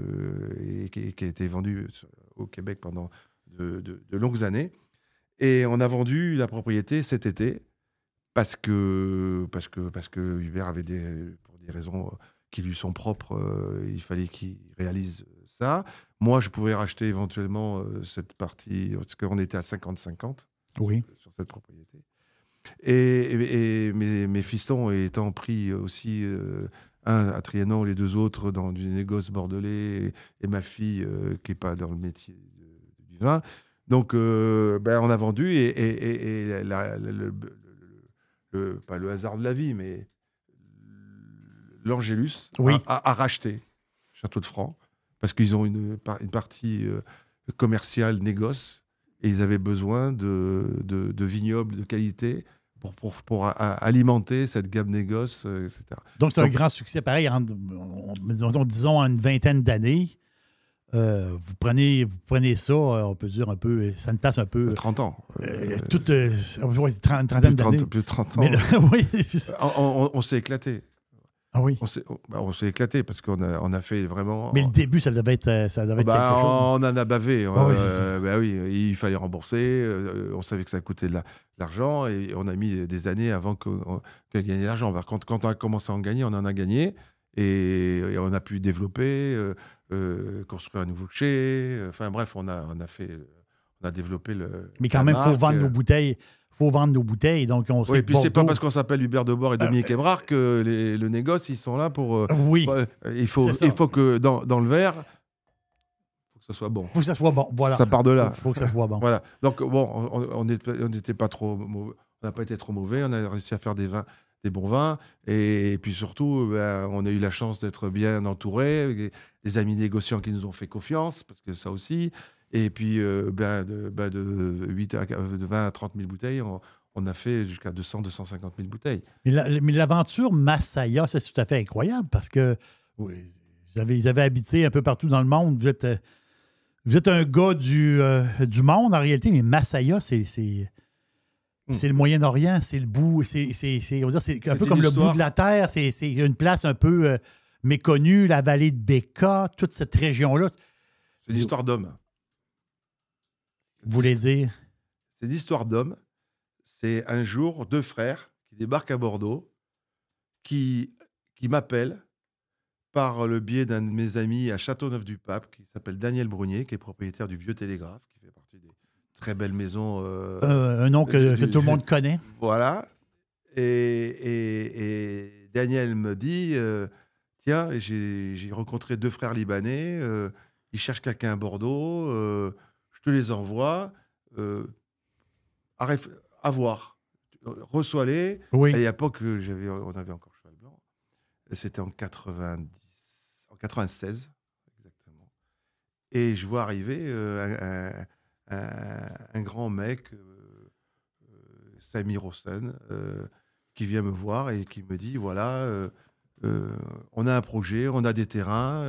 et qui, qui a été vendu au Québec pendant de, de- de longues années. Et on a vendu la propriété cet été parce que, parce que, parce que Hubert avait des, pour des raisons qui lui sont propres, euh, il fallait qu'il réalise ça. Moi, je pouvais racheter éventuellement euh, cette partie, parce qu'on était à 50-50. Oui. sur cette propriété. Et, et- et mes, mes fistons étant pris aussi, euh, un à Trianon, les deux autres dans du négoce bordelais, et, et ma fille euh, qui n'est pas dans le métier du vin. Donc, euh, ben, on a vendu et, et- et- et la- le, pas le hasard de la vie, mais l'Angélus Oui. a, a- a racheté Château de Franc parce qu'ils ont une, une partie commerciale négoce et ils avaient besoin de, de, de vignobles de qualité pour, pour, pour a- a- alimenter cette gamme négoce, euh, etc. Donc, c'est un grand succès. Pareil, en, on- disons, disons, en une vingtaine d'années, euh, vous, prenez, vous prenez ça, euh, on peut dire un peu, ça ne passe un peu. 30 ans. euh, toute euh, plus, trentaine de 30, d'années. plus de 30 ans. Mais là, oui, On, on- on s'est éclaté. Ah oui. On s'est on- bah, on s'est éclaté parce qu'on a, on a fait vraiment. Mais le début, ça devait être, euh, ça devait être Bah, quelque chose. on en a bavé. Ah oui, euh, bah oui, il fallait rembourser. euh, on savait que ça coûtait de la- de l'argent et on a mis des années avant que gagner de l'argent. Par contre, quand on a commencé à en gagner, on en a gagné et, et on a pu développer, euh, euh, construire un nouveau chez. Enfin bref, on a, on a fait, on a développé le. Mais quand même, il faut marque, vendre euh, nos bouteilles. Faut vendre nos bouteilles. Donc, on sait Oui, que puis c'est pas parce qu'on s'appelle Hubert Debord et Dominique Euh, Ebrard que les- le négoce, ils sont là pour. euh, Oui, ouais, il, faut, ça. il faut que dans, dans le verre, faut que ce soit bon. il faut que ça soit bon. Voilà. Ça part de là. Il faut que ça soit bon. Voilà. Donc, bon, on- n'était pas trop mauvais. On n'a pas été trop mauvais. On a réussi à faire des vins, des bons vins. Et, puis surtout, ben, on a eu la chance d'être bien entouré, des amis négociants qui nous ont fait confiance, parce que ça aussi. Et puis, euh, ben, de, ben, de, 8 à, de 20 à 30 000 bouteilles, on, on a fait jusqu'à 200, 250 000 bouteilles. Mais la- mais l'aventure Masaya, c'est tout à fait incroyable parce que oui, vous, avez, vous avez habité un peu partout dans le monde. Vous êtes, euh, vous êtes un gars du, euh, du monde en réalité, mais Masaya, c'est. c'est Hmm. c'est le Moyen-Orient, c'est le bout, c'est un peu comme le bout de la Terre, c'est une place un peu euh, méconnue, la vallée de Béka, toute cette région-là. C'est l'histoire d'hommes. Vous voulez dire? C'est l'histoire d'hommes. C'est un jour deux frères qui débarquent à Bordeaux, qui, qui m'appellent par le biais d'un de mes amis à Châteauneuf-du-Pape, qui s'appelle Daniel Brunier, qui est propriétaire du Vieux Télégraphe, qui fait partie des très belles maisons. euh, Euh, un nom que, Euh, que tout le monde connaît. Voilà. Et, et- et Daniel me dit euh, Tiens, j'ai rencontré deux frères libanais, euh, ils cherchent quelqu'un à Bordeaux, euh, te les envoie. euh, à, réf- à voir. Reçois-les. Oui. Et il n'y a pas que j'avais, on avait encore Cheval Blanc. C'était en 90, en 96, exactement. Et je vois arriver euh, un, un- un- un grand mec, euh, euh, Hossein, euh, qui vient me voir et qui me dit voilà, on a un projet, on a des terrains.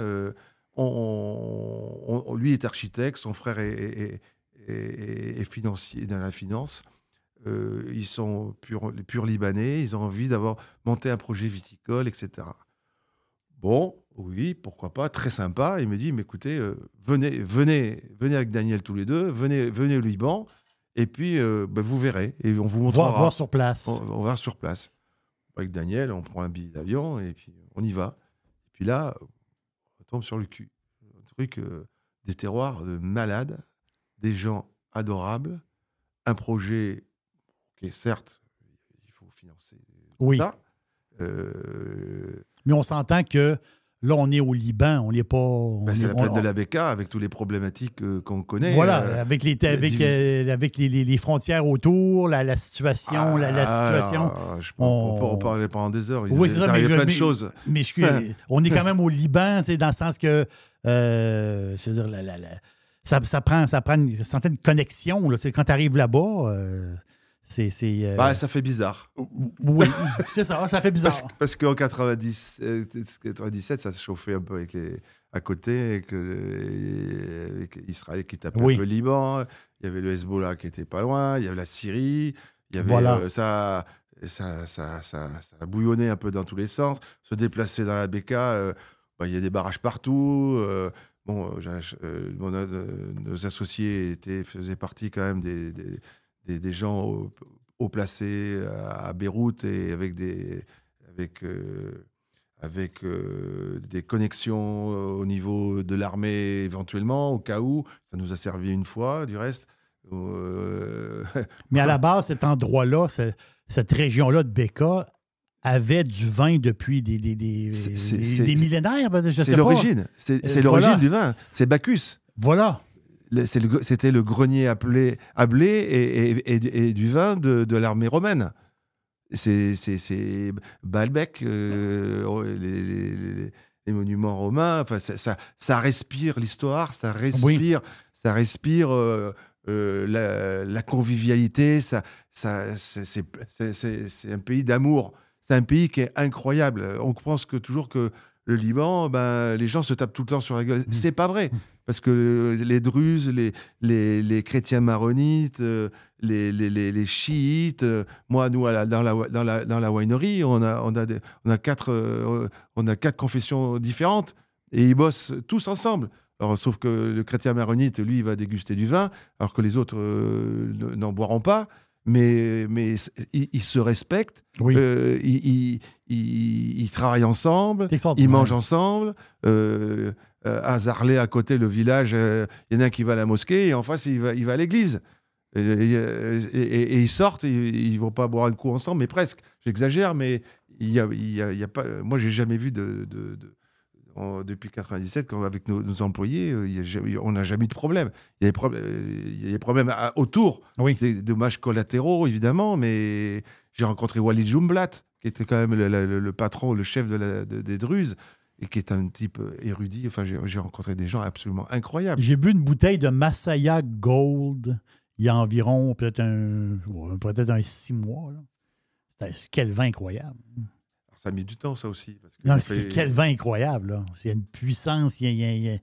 On- lui est architecte, son frère est, est- est- est financier dans la finance. Euh, ils sont purs, libanais, ils ont envie d'avoir monté un projet viticole, etc. Bon, oui, pourquoi pas, très sympa. Il me dit, mais écoutez, euh, venez, venez, venez avec Daniel tous les deux, venez, venez au Liban, et puis euh, ben, vous verrez, et on vous montrera. Voir, sur place. On, on va sur place. Avec Daniel, on prend un billet d'avion et puis on y va. Et puis là, tombe sur le cul. Un truc, euh, des terroirs de malades, des gens adorables, un projet qui est certes, il faut financer Oui. ça. Euh, Mais on s'entend que là, on est au Liban, on n'est pas. ben, c'est est- la on- plaine de la Beka avec toutes les problématiques euh, qu'on connaît. Voilà, euh, avec, les, avec, euh, avec les, les- les frontières autour, la, la situation, la, la ah, situation. je peux- on... peut en parler pendant des heures. Il Oui, c'est est ça, mais je- plein de mais- choses. Mais excuse, on est quand même au Liban, c'est dans le sens que c'est-à-dire la- la- la- ça, ça prend, ça prend une certaine connexion. Là, quand tu arrives là-bas, c'est. euh, Bah, ça fait bizarre. oui, c'est ça, ça fait bizarre. Parce, parce qu'en 90, euh, 97, ça se chauffait un peu avec les, à côté, avec, euh, avec Israël qui tapait Oui. un peu le Liban, il y avait le Hezbollah qui était pas loin, il y avait la Syrie, il y avait Voilà. euh, ça, ça, ça, ça, bouillonné un peu dans tous les sens. Se déplacer dans la euh, bah, il y a des barrages partout. euh, bon, euh, euh, euh, nos associés étaient, faisaient partie quand même des, des, des- des gens haut, placés à, à Beyrouth et avec des avec euh, avec euh, des connexions au niveau de l'armée éventuellement au cas où ça nous a servi une fois du reste Euh, Mais à la base, cet endroit-là, ce- cette région-là de Becca avait du vin depuis des, des, des, millénaires. ben, c'est l'origine. C'est l'origine du vin. C'est Bacchus. Voilà. C'était le grenier à blé, à blé et, et- et- et du vin de, de l'armée romaine. C'est Baalbek, euh, les, les- les- monuments romains. Enfin, ça, ça, ça respire l'histoire, ça respire, ça respire euh, euh, la, la convivialité. Ça, ça, c'est un pays d'amour. C'est un pays qui est incroyable. On pense que toujours que le Liban, ben, les gens se tapent tout le temps sur la gueule. C'est pas vrai. Parce que les Druzes, les, les, les chrétiens maronites, euh, les, les, les, chiites, euh, moi, nous, à la- dans, la, dans, la, dans la winery, on a, on, a des- on, a quatre, euh, on a quatre confessions différentes et ils bossent tous ensemble. Alors, sauf que le chrétien maronite, lui, il va déguster du vin, alors que les autres n'en boiront pas. Mais, mais ils, ils se respectent, Oui. euh, ils, ils, travaillent ensemble, ils mangent ensemble. Euh, euh, à Zarlé, à côté, le village, euh, il y en a un qui va à la mosquée et en face, il va, il va à l'église. Et, et- et- et- et ils sortent, ils ne vont pas boire un coup ensemble, mais presque. J'exagère, mais il y a, il y a- il y a pas. Moi, j'ai jamais vu de. de- de- depuis 97, quand, avec nos, nos employés, euh, y a on n'a jamais eu de problème. Il y a des, problèmes- euh, il y a des problèmes à- autour, Oui. des dommages collatéraux, évidemment, mais j'ai rencontré Walid Jumblat, qui était quand même le, le- le patron, le chef de la- de- des Druzes, et qui est un type euh, érudit. Enfin, j'ai rencontré des gens absolument incroyables. J'ai bu une bouteille de Masaya Gold il y a environ peut-être un, peut-être un six mois. C'était- Quel vin incroyable. Ça a mis du temps, ça aussi. Parce que Non, ça c'est fait- quel vin incroyable. là. C'est une puissance, il y a, il y a-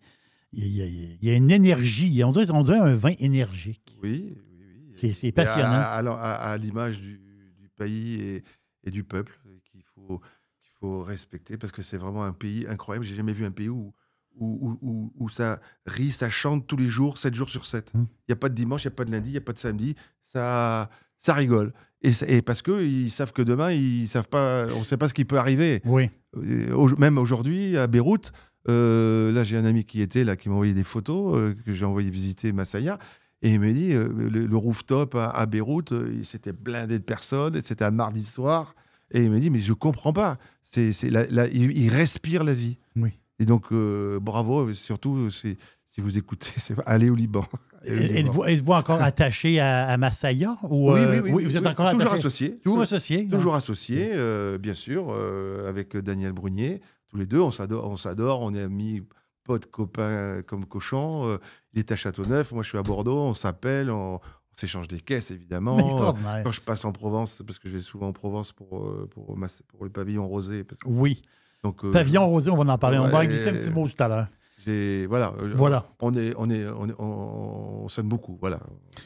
il y a- il a- il il une énergie. On dirait, on dirait un vin énergique. Oui, oui, oui. C'est- passionnant. À, à- à- à l'image du, du pays et, et du peuple qu'il faut, qu'il faut respecter parce que c'est vraiment un pays incroyable. J'ai jamais vu un pays où, où, où, où- où ça rit, ça chante tous les jours, 7 jours sur 7. Il Hmm. n'y a pas de dimanche, il n'y a pas de lundi, il n'y a pas de samedi. Ça, ça rigole. Et, et parce qu'ils savent que demain, ils savent pas, on ne sait pas ce qui peut arriver. Oui. Euh, au- même aujourd'hui, à Beyrouth, euh, là, j'ai un ami qui était là, qui m'a envoyé des photos, euh, que j'ai envoyé visiter Masaya. Et il me dit, euh, le, le rooftop à, à Beyrouth, il s'était blindé de personnes, et c'était un mardi soir. Et il me dit, mais je comprends pas. C'est, il, respire la vie. Oui. Et donc, bravo, surtout, c'est, si vous écoutez, c'est allez au Liban. Êtes-vous êtes-vous encore attaché à, à Masaya? Ou, oui, euh, oui, oui, vous êtes encore toujours attaché? associé. Toujours associé? Toujours associé, euh, bien sûr, euh, avec Daniel Brunier. Tous les deux, on s'adore, on s'adore, on est amis, potes, copains comme cochons. Euh, il est à Châteauneuf, moi je suis à Bordeaux, on s'appelle, on, on s'échange des caisses évidemment. Quand je passe en Provence, parce que je vais souvent en Provence pour, pour, le pavillon rosé. parce que- Oui. donc, Pavillon rosé, on va en parler. on va en glisser un petit mot tout à l'heure. J'ai- voilà, euh, Voilà. on, est, on, est, on, est- on- on s'aime beaucoup. Voilà.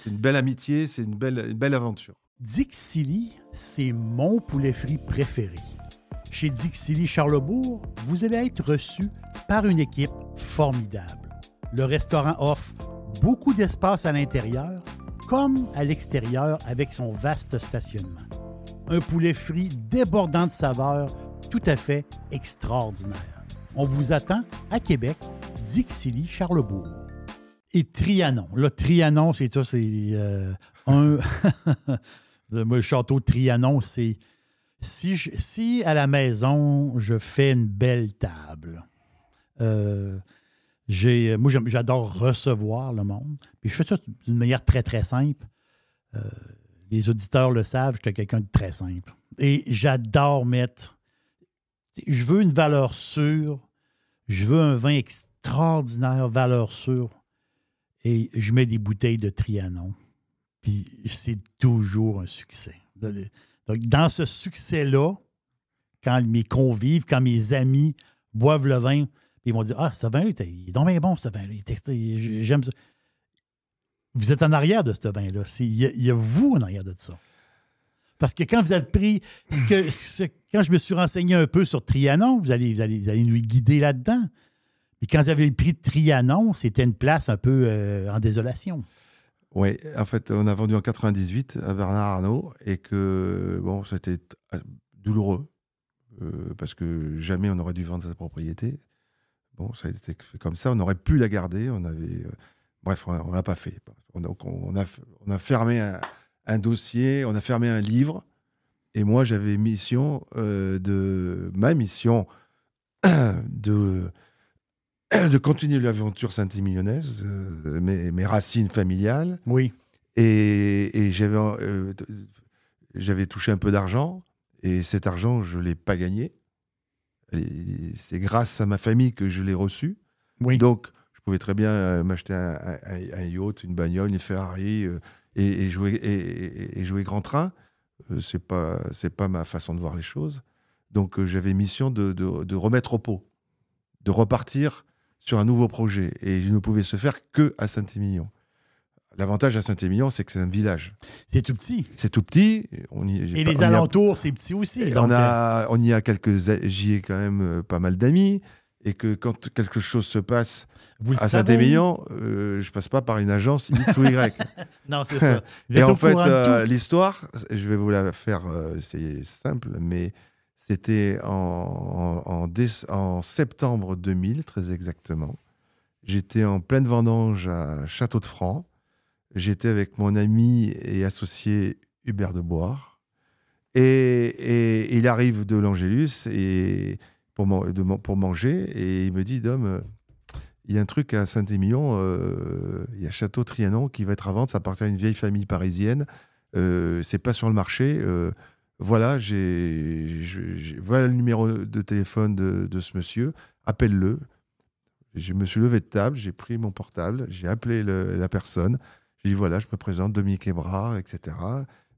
C'est une belle amitié, c'est une belle, une belle aventure. Dixili, c'est mon poulet frit préféré. Chez Dixili Charlebourg, vous allez être reçu par une équipe formidable. Le restaurant offre beaucoup d'espace à l'intérieur comme à l'extérieur avec son vaste stationnement. Un poulet frit débordant de saveurs tout à fait extraordinaire. On vous attend à Québec, Dixili Charlebourg. Et Trianon. Là, Trianon, c'est ça, c'est euh, un. Le moi, château Trianon, c'est. Si, je- si à la maison, je fais une belle table, euh, j'ai, moi, j'aime- j'adore recevoir le monde. Puis je fais ça d'une manière très, très simple. Euh, les auditeurs le savent, j'étais quelqu'un de très simple. Et j'adore mettre. Je veux une valeur sûre. Je veux un vin extraordinaire, valeur sûre. Et je mets des bouteilles de Trianon. Puis c'est toujours un succès. Donc, dans ce succès-là, quand mes convives, quand mes amis boivent le vin, ils vont dire Ah, ce vin-là, il est- donc bien bon, ce vin-là. J'aime ça. Vous êtes en arrière de ce vin-là. Il y, a- vous en arrière de ça. Parce que quand vous êtes pris, quand je me suis renseigné un peu sur Trianon, vous allez, vous allez, vous allez nous guider là-dedans. Puis quand vous avez de Trianon, c'était une place un peu euh, en désolation. Oui, en fait, on a vendu en 98 à Bernard Arnault et que, bon, c'était euh, douloureux euh, parce que jamais on aurait dû vendre sa propriété. Bon, ça a été fait comme ça. On aurait pu la garder. On avait, euh, Bref, on on l'a pas fait. On, donc, on, a, on a fermé un, dossier, on a fermé un livre. Et moi, j'avais mission de. Ma mission de, de continuer l'aventure saint-émilionnaise, euh, mes, mes racines familiales. Oui. Et, et j'avais, euh, t- j'avais touché un peu d'argent, et cet argent, je ne l'ai pas gagné. C'est grâce à ma famille que je l'ai reçu. Oui. Donc, je pouvais très bien euh, m'acheter un, un- un yacht, une bagnole, une Ferrari, euh, et, et jouer, et, jouer grand train. Euh, c'est pas, c'est pas ma façon de voir les choses. Donc, euh, j'avais mission de, de- de remettre au pot, de repartir sur un nouveau projet. Et je ne pouvais se faire que à Saint-Émilion. L'avantage à Saint-Émilion, c'est que c'est un village. C'est tout petit. C'est tout petit. On y, Et les on y a- alentours, c'est petit aussi. et on, a, on y a quelques. J'y ai quand même euh, pas mal d'amis. Et que quand quelque chose se passe euh, vous à. Saint-Émilion, euh, je passe pas par une agence X ou Y. Non, c'est ça. Et en fait, euh, l'histoire, je vais vous la faire, euh, c'est simple, mais c'était en, septembre 2000, très exactement. J'étais en pleine vendange à Château de Franc. J'étais avec mon ami et associé Hubert de Boire. Et, il arrive de l'Angélus pour, manger et il me dit Dom, euh, il y a un truc à Saint-Émilion, euh, il y a Château Trianon qui va être à vendre, ça appartient à une vieille famille parisienne, euh, c'est pas sur le marché. Voilà, j'ai, voilà le numéro de téléphone de, ce monsieur, appelle-le. Je me suis levé de table, j'ai pris mon portable, j'ai appelé la personne, j'ai dit voilà, je me présente, Dominique Ebra, etc.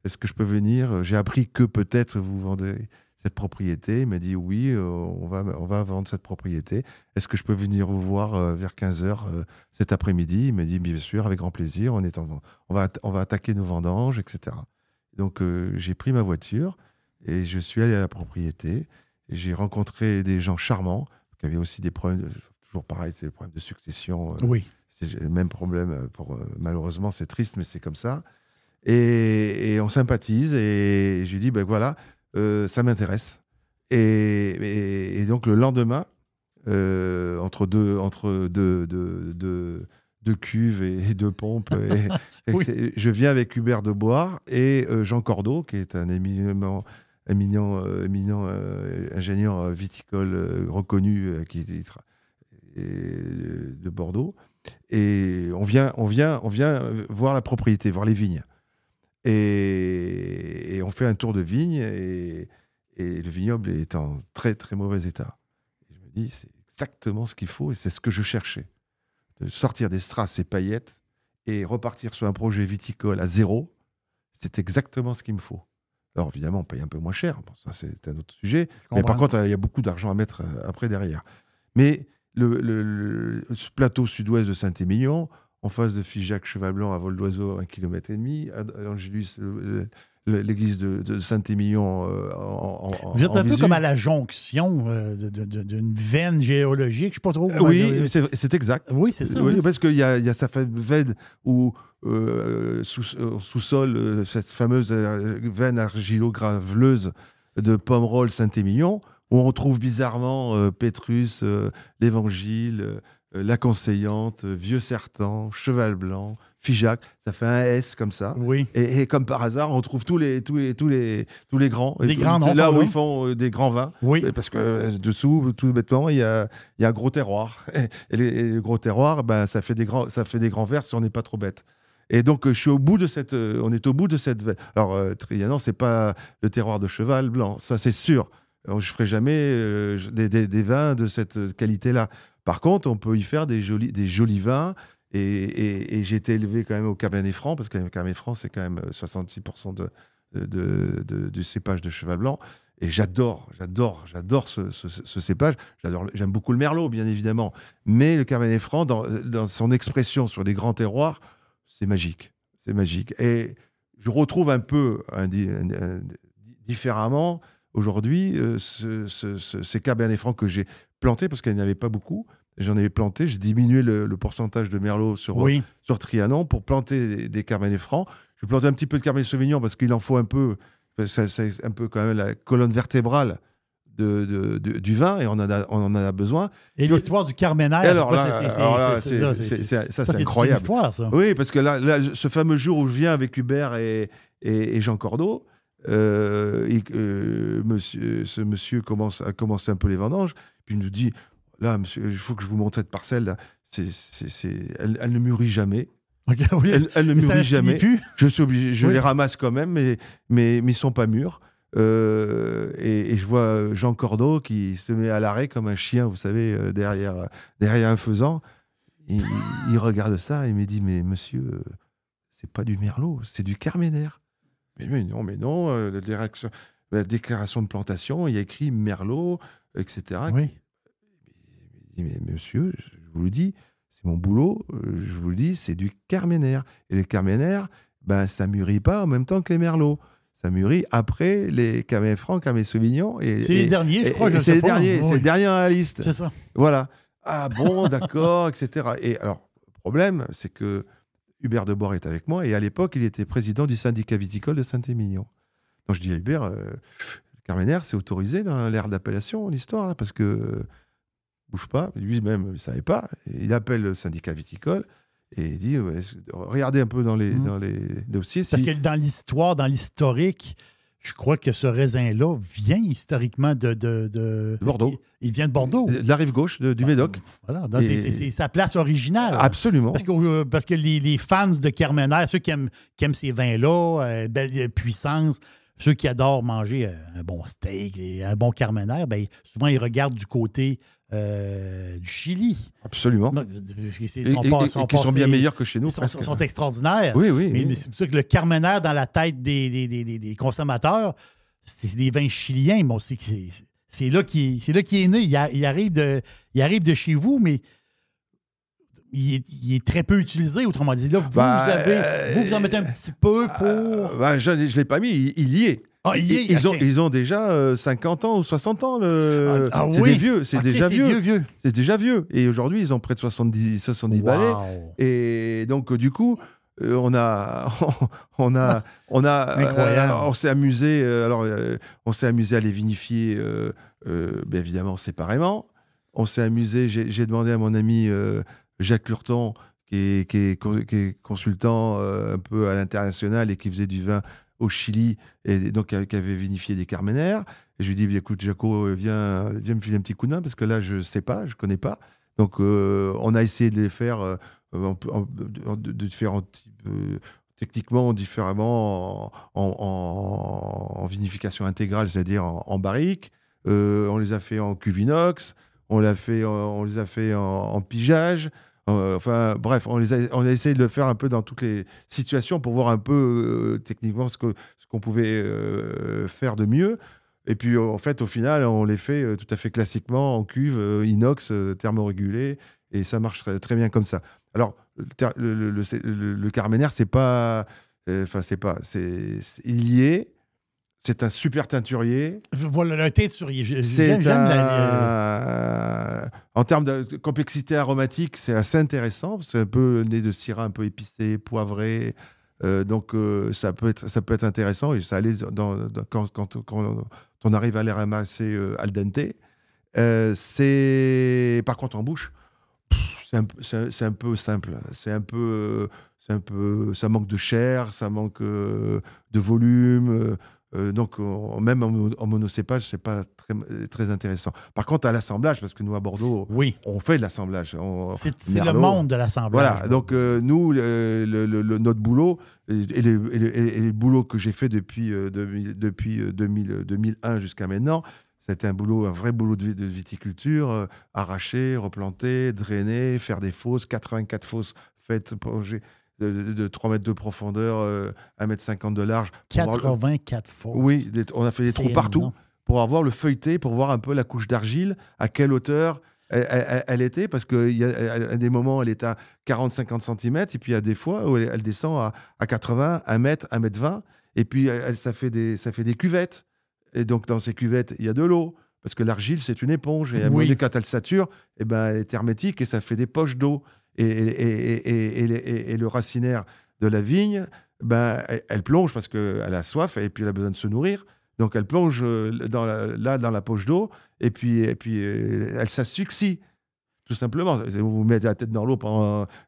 Est-ce que je peux venir? J'ai appris que peut-être vous vendez cette propriété. Il m'a dit oui, euh, on, va, on va vendre cette propriété. Est-ce que je peux venir vous voir euh, vers 15h cet après-midi? Il m'a dit bien sûr, avec grand plaisir. On, est en- on, va, on va attaquer nos vendanges, etc. Donc euh, j'ai pris ma voiture et je suis allé à la propriété. J'ai rencontré des gens charmants qui avaient aussi des problèmes, de- toujours pareil, c'est le problème de succession. euh, Oui. c'est le même problème. euh, Pour, malheureusement, c'est triste, mais c'est comme ça. Et, et on sympathise. Et je lui dis, ben voilà, euh, ça m'intéresse. Et, et- et donc le lendemain, euh, entre deux, entre deux, deux, deux- deux cuves et, deux pompes, et- Oui. je viens avec Hubert de Boire et euh, Jean Cordeau, qui est un éminemment éminent, euh, éminent euh, ingénieur viticole euh, reconnu euh, qui et, de Bordeaux. Et on vient, on vient, on vient voir la propriété, voir les vignes. Et, et on fait un tour de vigne et, le vignoble est en très très mauvais état. Je me dis, c'est exactement ce qu'il faut et c'est ce que je cherchais. Sortir des strass et paillettes et repartir sur un projet viticole à zéro, c'est exactement ce qu'il me faut. Alors évidemment, on paye un peu moins cher, bon, ça c'est un autre sujet. Je Mais par contre, il y a beaucoup d'argent à mettre euh, après derrière. Mais le, le- le- ce plateau sud-ouest de Saint-Émilion, en face de Figeac Cheval Blanc à vol d'oiseau, un kilomètre et demi, à le- l'église de, de Saint-Émilion euh, en, en- Vous êtes en un peu comme à la jonction euh, d'une veine géologique. Je ne sais pas trop. Oui, c'est exact. Oui, c'est ça. Oui, oui. parce qu'il y a, y a fa- veine où, euh, euh, sous-sol, cette fameuse veine argilo-graveleuse de Pomerol Saint-Émilion, où on retrouve bizarrement Pétrus, l'Évangile, la Conseillante, Vieux Sertan, Cheval Blanc, Figeac. Ça fait un S comme ça. Oui. Et, et comme par hasard, on trouve tous les, tous les, tous les, tous les grands. Des grands C'est là où ils font euh, des grands vins. Oui. Parce que euh, dessous, tout bêtement, il y a, il y a un gros terroir. Et, les- et le gros terroir, ben, ça, fait des grands, ça fait des grands verres si on n'est pas trop bête. Et donc, euh, je suis au bout de cette, euh, on est au bout de cette. Alors, Trianon, c'est pas le terroir de cheval blanc, ça c'est sûr. Alors, je ferai jamais des, des- des vins de cette qualité-là. Par contre, on peut y faire des jolis, des jolis vins. Et, j'ai été élevé quand même au Cabernet Franc, parce que le Cabernet Franc, c'est quand même euh, 66% de, de- de- du cépage de cheval blanc. Et j'adore, j'adore, j'adore ce, cépage. J'aime beaucoup le merlot, bien évidemment. Mais le Cabernet Franc, dans, dans son expression sur les grands terroirs, c'est magique. C'est magique. Et je retrouve un peu, différemment, aujourd'hui, euh, ce- ce- ce- ces Cabernet Francs que j'ai plantés, parce qu'il n'y en avait pas beaucoup. J'en ai planté, j'ai diminué le, le pourcentage de merlot sur, Oui. sur Trianon pour planter des, des Cabernet Francs. Je vais planter un petit peu de Cabernet Sauvignon parce qu'il en faut un peu. C'est un peu quand même la colonne vertébrale de, de- de- du vin et on en a, on en a besoin. Et l'histoire du Carménère. Et alors c'est là, ça, c'est incroyable. l'histoire, ça. Oui, parce que là, là, ce fameux jour où je viens avec Hubert et, et, et Jean Cordeau, euh, et que, euh, monsieur, ce monsieur commence à commencer un peu les vendanges, puis il nous dit là, monsieur, il faut que je vous montre cette parcelle. Là. C'est, c'est, c'est- elle, elle ne mûrit jamais. Ok, oui. Elle, elle ne Mais mûrit jamais. plus. Je suis obligé, je Oui. les ramasse quand même, mais, mais, mais ils sont pas mûrs. Euh, et, et je vois Jean Cordeau qui se met à l'arrêt comme un chien, vous savez, euh, derrière, derrière un faisan. Il, il regarde ça et il me dit Mais monsieur, euh, c'est pas du merlot, c'est du carménère. Mais, mais non, mais non, euh, la, déclaration, la déclaration de plantation, il y a écrit merlot, etc. Oui. Dit, mais monsieur, je vous le dis, c'est mon boulot, euh, je vous le dis, c'est du carménère. Et le carménère, ben, ça mûrit pas en même temps que les merlots. Ça mûrit après les Cabernet Franc, Cabernet Sauvignon. et- C'est les derniers, je crois. c'est les derniers, c'est les derniers dans la liste. C'est ça. Voilà. Ah bon, d'accord, etc. Et alors, le problème, c'est que Hubert Debord est avec moi et à l'époque, il était président du syndicat viticole de Saint-Émilion. Donc je dis à Hubert, euh, le Carménère, c'est autorisé dans l'aire d'appellation, l'histoire, là, parce que euh, bouge pas, lui-même, il ne savait pas. Et il appelle le syndicat viticole et il dit, ouais, regardez un peu dans les, Mhm. dans les dossiers. Parce si- que dans l'histoire, dans l'historique, je crois que ce raisin-là vient historiquement de. de, de- Bordeaux. Il, il vient de Bordeaux. de la rive gauche de- du Médoc. Voilà. C'est- sa place originale. Absolument. Parce que, euh, parce que les, les fans de Carmener, ceux qui aiment, qui aiment ces vins-là, euh, belle euh, puissance, ceux qui adorent manger euh, un bon steak et un bon Carmener, ben, souvent ils regardent du côté euh, du Chili. Absolument. Non, Et, sont et- pas- et- sont et qui sont bien meilleurs que chez nous. Ils sont, extraordinaires. Oui, oui. Mais, oui. c'est pour ça que le Carmener dans la tête des, des, des- des- des consommateurs, c'est des vins chiliens, mais aussi c'est là qu'il c'est là qu'il est né. Il, a- il arrive de, il arrive de chez vous, mais il est, il est très peu utilisé, autrement dit. Là, vous, vous, avez, euh, vous, vous en mettez un petit peu pour. Euh, bah, je ne l'ai pas mis, il, il y est. est, ils, ont, ils ont déjà euh, 50 ans ou 60 ans. Le... Ah, ah c'est oui. des vieux, c'est déjà vieux. C'est déjà vieux. Et aujourd'hui, ils ont près de 70, 70 balais. Et donc, euh, du coup, euh, on a, on a, on a, euh, on s'est amusé. euh, alors, euh, on s'est amusé à les vinifier, euh, euh, ben, évidemment séparément. On s'est amusé. J'ai demandé à mon ami euh, Jacques Lurton, qui est, qui est co- qui est consultant euh, un peu à l'international et qui faisait du vin au Chili et donc qui a- qui avait vinifié des Carménères. Et je lui dis, Bien, écoute, Jaco, euh, viens, viens me filer un petit coup de main parce que là, je sais pas, je connais pas. Donc, euh, on a essayé de les faire euh, de, de- euh, techniquement différemment en, vinification intégrale, c'est-à-dire en, barrique. Euh, on les a fait en cuve inox, on, l'a fait, on les a fait en pigeage. Euh, enfin, bref, on, les a, on a essayé de le faire un peu dans toutes les situations pour voir un peu euh, techniquement ce que ce qu'on pouvait euh, faire de mieux. Et puis, en fait, au final, on les fait tout à fait classiquement en cuve inox, thermorégulé, et ça marche très, très bien comme ça. Alors, le, le, le, le, c'est- pas, enfin, c'est pas, c'est, c'est- il y est. C'est un super teinturier. Voilà, le teinturier. J'aime j'aime la- un- En termes de complexité aromatique, c'est assez intéressant. C'est un peu nez de syrah, un peu épicé, poivré. Euh, donc, euh, ça, peut être, intéressant. Et ça allait quand, on arrive à les ramasser euh, al dente. Euh, c'est... Par contre, en bouche, c'est un, un- peu simple. C'est un peu... C'est un peu, ça manque de chair, ça manque de volume. Euh, euh, donc, on- même en, en monocépage, c'est pas très, très intéressant. Par contre, à l'assemblage, parce que nous, à Bordeaux, Oui, on fait de l'assemblage. c'est le monde de l'assemblage. Voilà, donc euh, nous, le- le- le- le- notre boulot, et, le, et que j'ai fait depuis, euh, 2000 depuis euh, 2000, 2001 jusqu'à maintenant, c'était un boulot, un vrai boulot de, vi- de viticulture, euh, arracher, replanter, drainer, faire des fosses, 84 fosses faites plongées de, de- de 3 mètres de profondeur, euh, 1 mètre 50 de large. pour avoir le- 84 fois. Oui, des- on a fait des trous partout énorme. pour avoir le feuilleté, pour voir un peu la couche d'argile, à quelle hauteur elle, elle- elle était, parce qu'il y a à des moments, elle est à 40-50 cm, et puis il y a des fois où elle, elle descend à, à 80, 1 mètre, 1 mètre 20, et puis ça, fait des, ça fait des cuvettes. Et donc dans ces cuvettes, il y a de l'eau, parce que l'argile, c'est une éponge, et à Oui. quand elle sature, eh ben, elle est hermétique, et ça fait des poches d'eau. Et, le racinaire de la vigne, ben, elle, plonge parce qu'elle a soif, et puis elle a besoin de se nourrir. Donc elle plonge euh, là dans la poche d'eau et puis, et puis euh, elle s'asphyxie, tout simplement. Vous vous mettez la tête dans l'eau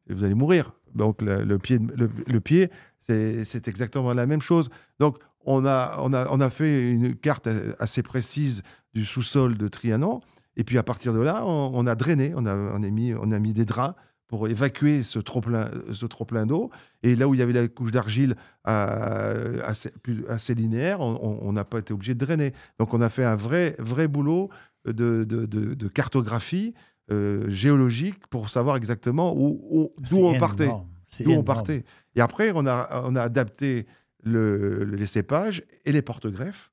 et vous allez mourir. Donc le, pied, le, pied c'est exactement la même chose. Donc on a, on, a, on a fait une carte assez précise du sous-sol de Trianon. Et puis à partir de là, on, on a drainé, on a, on, a mis, on a mis des draps pour évacuer ce trop-plein ce trop plein d'eau. Et là où il y avait la couche d'argile euh, assez, linéaire, on- n'a pas été obligé de drainer. Donc on a fait un vrai, vrai boulot de, de- de- de cartographie euh, géologique pour savoir exactement où, d'où on partait. énorme. D'où on partait. Et après, on a, on a adapté le, les cépages et les porte-greffes.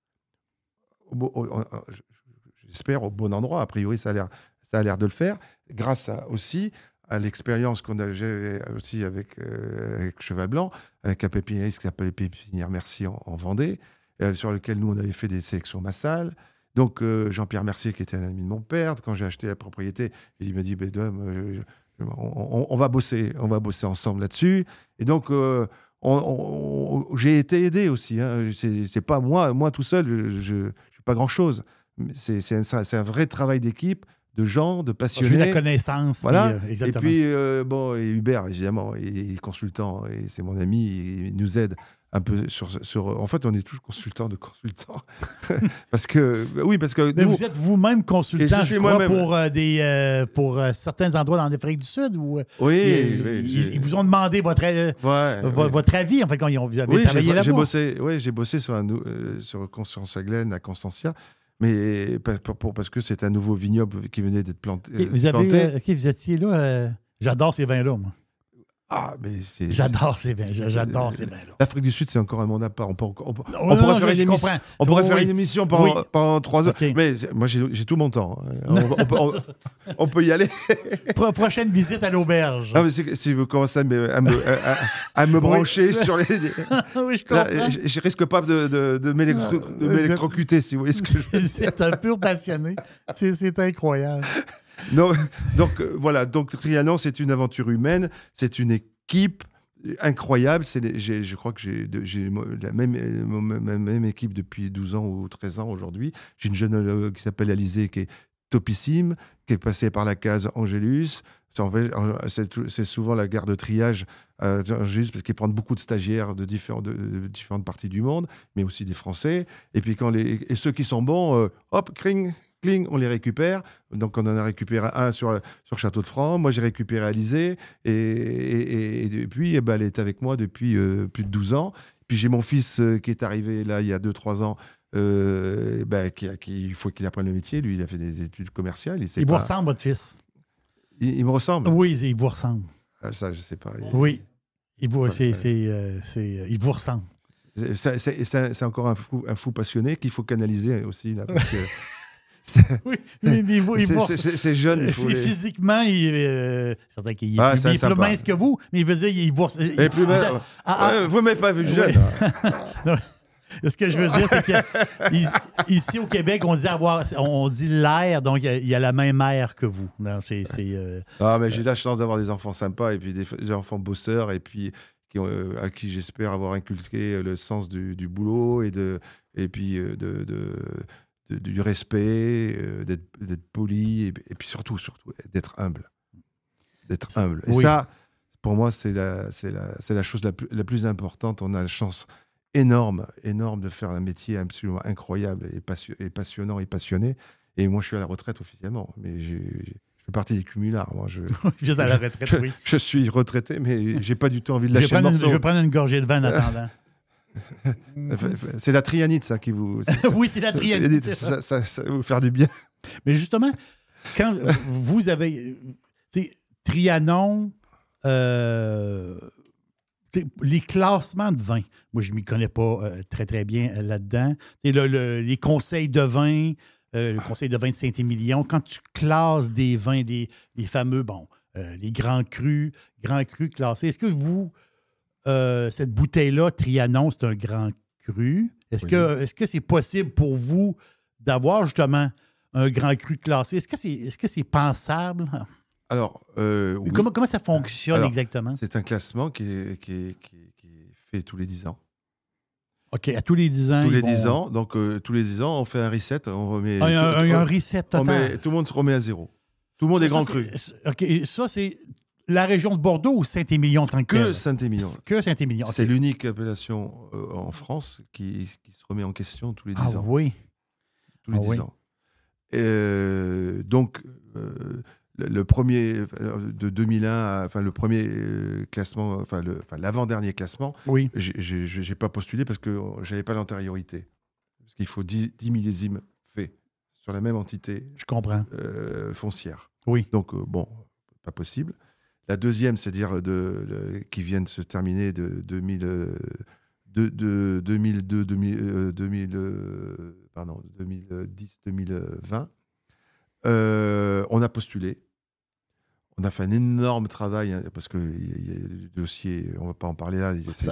J'espère au bon endroit. A priori, ça a l'air, ça a l'air de le faire. Grâce à, aussi à l'expérience qu'on a j'ai aussi avec, euh, avec Cheval Blanc, avec un pépiniériste qui s'appelle Pépinière Mercier en, en Vendée, euh, sur lequel nous, on avait fait des sélections massales. Donc, euh, Jean-Pierre Mercier, qui était un ami de mon père, quand j'ai acheté la propriété, il m'a dit euh, je- on, on- va bosser, on va bosser ensemble là-dessus. Et donc, on- on- on- j'ai été aidé aussi. Hein. C'est pas moi, moi tout seul, je, je suis pas grand-chose. C'est un vrai travail d'équipe, de gens, de J'ai passionnés. la connaissance. Voilà. puis, euh, Et exactement. puis, euh, bon, et Hubert, évidemment, il est consultant, et c'est mon ami, il nous aide un peu sur... sur en fait, on est tous consultants de consultants. parce que, oui, parce que Mais nous, vous êtes vous-même consultant, je je suis crois, moi-même. pour, euh, des, euh, pour euh, certains endroits dans l'Afrique du Sud où euh, oui, ils, oui, ils- j'ai- ils vous ont demandé votre, euh, ouais, vo- oui. votre avis, en fait, quand ils ont, vous avez Oui, travaillé j'ai- là-bas. j'ai bossé, ouais, j'ai bossé sur, un, euh, sur Constance Glen à Constantia, mais pas- pour- pour- parce que c'est un nouveau vignoble qui venait d'être planté. Vous, avez, planté. euh, vous étiez là. euh, J'adore ces vins-là, moi. Ah, mais c'est. J'adore ces vins. J'adore ces. L'Afrique du Sud, c'est encore un monde à part. On, peut encore- on, peut- Non, on non, pourrait non, faire, une, émission, on pourrait faire une émission pendant, Oui. pendant trois heures. Mais moi, j'ai tout mon temps. On, on peut- y aller. Pro- prochaine visite à l'auberge. Que si vous commencez à me, à me, à- à- à me brancher sur les. oui, je comprends. Là, je, je risque pas de, de, Ah, m'électrocuter, si vous voyez ce que je veux dire. C'est un pur passionné. C'est incroyable. Non, donc euh, voilà, donc Trianon, c'est une aventure humaine, c'est une équipe incroyable. C'est je crois que j'ai la même, euh, même équipe depuis 12 ans ou 13 ans aujourd'hui. J'ai une jeune euh, qui s'appelle Alizé, qui est topissime, qui est passée par la case Angélus. C'est souvent la gare de triage euh, Angélus, parce qu'ils prennent beaucoup de stagiaires de, différentes parties du monde, mais aussi des Français. Et puis quand les, et ceux qui sont bons, euh, hop, cring, cling, on les récupère. Donc on en a récupéré un sur, sur Château de Franc. Moi j'ai récupéré Alizé. Et, et, et depuis, eh ben, elle est avec moi depuis euh, plus de 12 ans. Puis j'ai mon fils euh, qui est arrivé là il y a 2-3 ans. euh, ben, qui, il faut qu'il apprenne le métier. Lui, il a fait des études commerciales. Il, Il vous pas- ressemble, votre fils? il, il me ressemble. Oui, il vous ressemble. Ah, Ça, je sais pas. Oui. Il vous, c'est, euh, c'est, il vous ressemble. C'est- encore un fou, un fou passionné qu'il faut canaliser aussi. Là, parce que c'est- Oui, il vous, il c'est- jeune. il faut Phy- les- Physiquement, il est. euh, certain qu'il est, Ah, il est plus mince que vous, mais il veut dire il vous ressemble. Et plus vous- même- ah, ah, vous m'avez pas vu jeune. hein. Ce que je veux dire, c'est qu'ici au Québec, on dit avoir, on dit l'air, donc il y a- il y, a la même air que vous. Non, c'est, c'est, euh, Ah, mais j'ai la chance d'avoir des enfants sympas et puis des, des enfants bosseurs et puis qui ont, euh, à qui j'espère avoir inculqué euh, le sens du, du boulot et, de, et puis euh, de, de- de- du respect, euh, d'être, poli et, et puis surtout, surtout d'être humble. D'être humble. Et Oui. ça, pour moi, c'est la, chose la plus, la plus importante. On a la chance énorme, énorme de faire un métier absolument incroyable et, passio- et passionnant et passionné. Et moi, je suis à la retraite officiellement, mais je fais partie des cumulards. Moi, je, je viens à la retraite, je, oui. je suis retraité, mais j'ai pas du tout envie de Je vais, lâcher le prendre une, je morceau. vais prendre une gorgée de vin en attendant. C'est la trianite, ça, qui vous. oui, c'est la trianite. ça. vous faire du bien. Mais justement, quand vous avez. Trianon, euh, les classements de vin, moi, je ne m'y connais pas euh, très, très bien euh, là-dedans. Le- le- les conseils de vin, le conseil de vin de Saint-Émilion, quand tu classes des vins, les, les fameux, bon, les grands crus, grands crus classés, est-ce que vous, euh, cette bouteille-là, Trianon, c'est un grand cru? Est-ce Oui. que c'est possible pour vous d'avoir justement un grand cru classé? Est-ce que c'est que c'est pensable? Alors, euh, oui, Comment, comment ça fonctionne Alors, exactement? c'est un classement qui est, qui, est, qui est- qui est fait tous les 10 ans. OK, à tous les 10 ans. tous les vont- 10 ans. Donc, euh, tous les 10 ans, on fait un reset, on remet. Un, un reset on total. met- tout le monde se remet à zéro. Tout le monde Ça, est grand ça, cru. OK, ça, c'est la région de Bordeaux ou Saint-Émilion que? Saint-Émilion. Que Saint-Émilion. C'est l'unique appellation euh, en France qui, qui se remet en question tous les 10 Ah ans. oui. tous les Ah 10 oui. ans. Euh, donc, euh, le, le premier de 2001, à- enfin le premier classement, enfin l'avant-dernier classement, Oui. j'ai- pas postulé parce que j'avais pas l'antériorité. Parce qu'il faut 10, 10 millésimes faits sur la même entité Je comprends. foncière. Oui. Donc, bon, pas possible. La deuxième, c'est-à-dire de, le- qui vient de se terminer de, 2000, euh, de, de 2002, 2000, euh, 2000, euh, pardon, 2010, 2020. Euh, on a postulé. On a fait un énorme travail hein, parce que y a- y a le dossier, on va pas en parler là. c'est-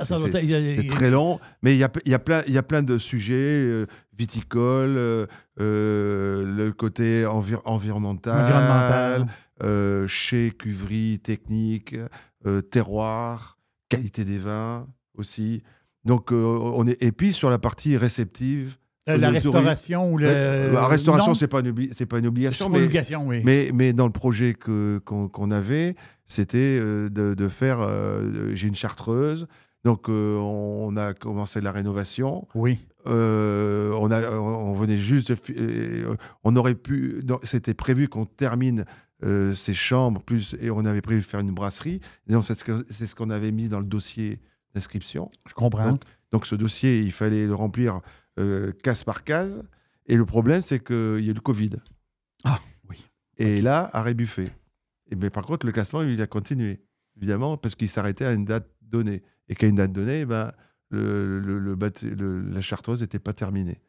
très long, mais il y a, il y, a plein- il y a plein de sujets, euh, viticoles, euh, euh, le côté envi- environnemental, environnemental. euh, chez cuverie, technique, euh, terroir, qualité des vins aussi. Donc, on est, et puis sur la partie réceptive, la le tourisme- restauration ou le. Ouais, la restauration, non, c'est pas une, c'est pas une obligation, mais, obligation, oui. mais, mais dans le projet que, qu'on, avait, c'était euh, de, de faire. euh, j'ai une chartreuse, donc euh, on a commencé la rénovation. Oui. Euh, on, a, on venait juste. de euh, on aurait pu. C'était prévu qu'on termine euh, ces chambres, plus, et on avait prévu de faire une brasserie. C'est ce, ce qu'on avait mis dans le dossier d'inscription. Je comprends. Donc, donc, ce dossier, il fallait le remplir euh, case par case. Et le problème, c'est qu'il y a eu le Covid. Ah, oui. Et là, arrêt buffet. Et, mais par contre, le classement, il a continué, évidemment, parce qu'il s'arrêtait à une date donnée. Et qu'à une date donnée, ben, le, le- le bâti- le- la chartreuse n'était pas terminée.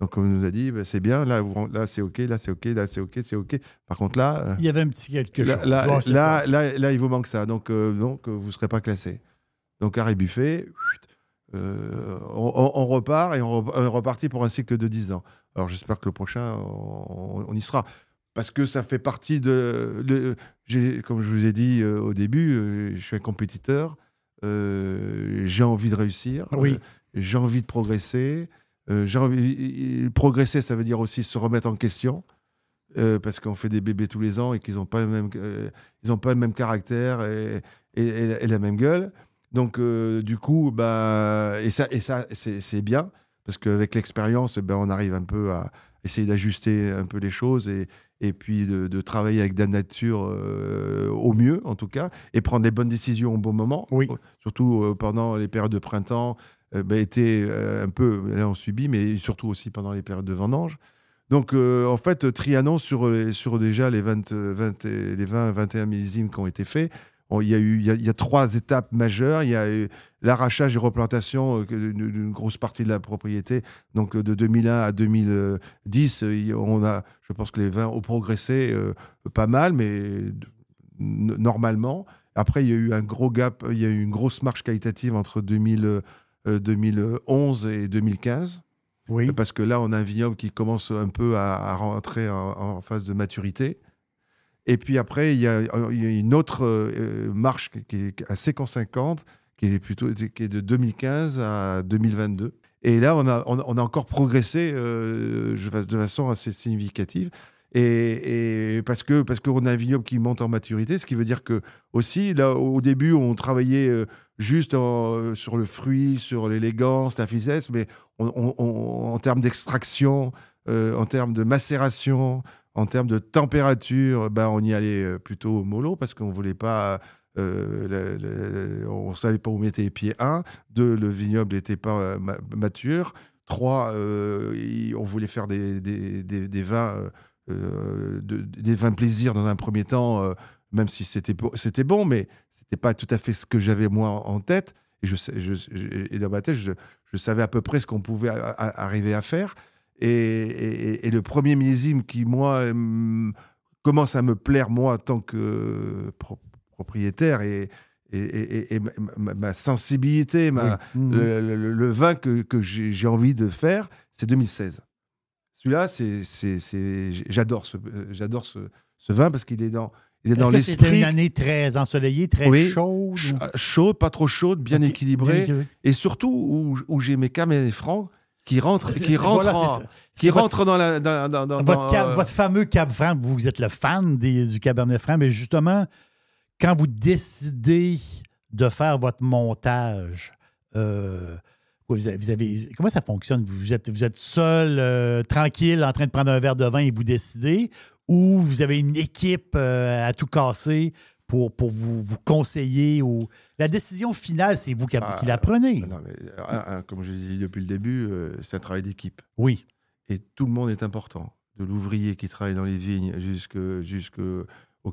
Donc, on nous a dit, ben, c'est bien, là, là c'est OK, là, c'est OK, là, c'est OK, c'est OK. Par contre, là, euh, Il y avait un petit quelque chose. là, là, là, là, il vous manque ça. Donc, euh, donc euh, vous ne serez pas classé. Donc, arrêt buffet, euh, on, repart et on, est reparti pour un cycle de 10 ans. Alors, j'espère que le prochain, on, on y sera. Parce que ça fait partie de. comme je vous ai dit euh, au début, euh, je suis un compétiteur. j'ai envie de réussir. Oui. j'ai envie de progresser. j'ai envie, progresser, ça veut dire aussi se remettre en question. parce qu'on fait des bébés tous les ans et qu'ils n'ont pas, le même, ils ont pas le même caractère et, et- et la- et la même gueule. Donc, euh, du coup, bah, et ça, et ça c'est bien, parce qu'avec l'expérience, ben, on arrive un peu à essayer d'ajuster un peu les choses et, et puis de, de travailler avec la nature euh, au mieux, en tout cas, et prendre les bonnes décisions au bon moment. Oui. Surtout euh, pendant les périodes de printemps, ben, été un peu, là on subit, mais surtout aussi pendant les périodes de vendange. Donc, euh, en fait, Trianon, sur, les- sur déjà les 20, euh, 20 et- les 20, 21 millésimes qui ont été faits, il y, a eu, il y, a, il y a trois étapes majeures. Il y a eu l'arrachage et replantation euh, d'une grosse partie de la propriété. Donc, euh, de 2001 à 2010, euh, on a, je pense que les vins ont progressé euh, pas mal, mais normalement. Après, il y a eu un gros gap, il y a eu une grosse marche qualitative entre 2000, euh, 2011 et 2015. Oui. Parce que là, on a un vignoble qui commence un peu à, à rentrer en, en phase de maturité. Et puis après, il y a, a une autre euh, marche qui, est assez conséquente, qui est plutôt qui est de 2015 à 2022. Et là, on a, on a, encore progressé euh, de façon assez significative. Et, parce que parce qu'on a un vignoble qui monte en maturité, ce qui veut dire que aussi là au début on travaillait euh, juste sur le fruit, sur l'élégance, la finesse, mais en termes d'extraction, euh, en termes de macération, en termes de température, ben, on y allait euh, plutôt mollo parce qu'on voulait pas. euh, on savait pas où mettre les pieds. Un, deux, le vignoble n'était pas euh, ma- mature. Trois, euh, on voulait faire des, des, des- vins, euh, de- des vins plaisir dans un premier temps, même si c'était c'était bon, mais c'était pas tout à fait ce que j'avais moi en tête. Et, dans ma tête, je, savais à peu près ce qu'on pouvait arriver à faire. Et, et- et le premier millésime qui, moi, commence à me plaire, moi, en tant que pro- propriétaire, et, et, et- et ma, sensibilité, ma, Oui. Mhm. le, le- le vin que, que j'ai envie de faire, c'est 2016. Celui-là, j'adore ce, euh, j'adore ce, ce vin parce qu'il est dans, Il est dans que c'était l'esprit une année très ensoleillée, très Oui. chaude? ch- ou- euh, chaude, pas trop chaude, bien équilibrée. bien équilibrée. Et surtout où, où j'ai mes caméras francs qui rentrent, C'est- qui voilà, en- ça. qui votre- rentrent dans la. Dans, dans- dans- Votre, dans, cab- euh, votre fameux Cab Franc, vous êtes le fan des- du Cabernet Franc, mais justement, quand vous décidez de faire votre montage, euh, vous avez, vous avez- comment ça fonctionne? Vous êtes, vous êtes seul, euh, tranquille, en train de prendre un verre de vin et vous décidez, ou vous avez une équipe à tout casser pour, pour vous, vous conseiller? Ou... La décision finale, c'est vous qui, Ah, qui la prenez. non, mais, euh, euh, comme je l'ai dit depuis le début, euh, c'est un travail d'équipe. Oui, Et tout le monde est important. De l'ouvrier qui travaille dans les vignes jusque- jusqu'au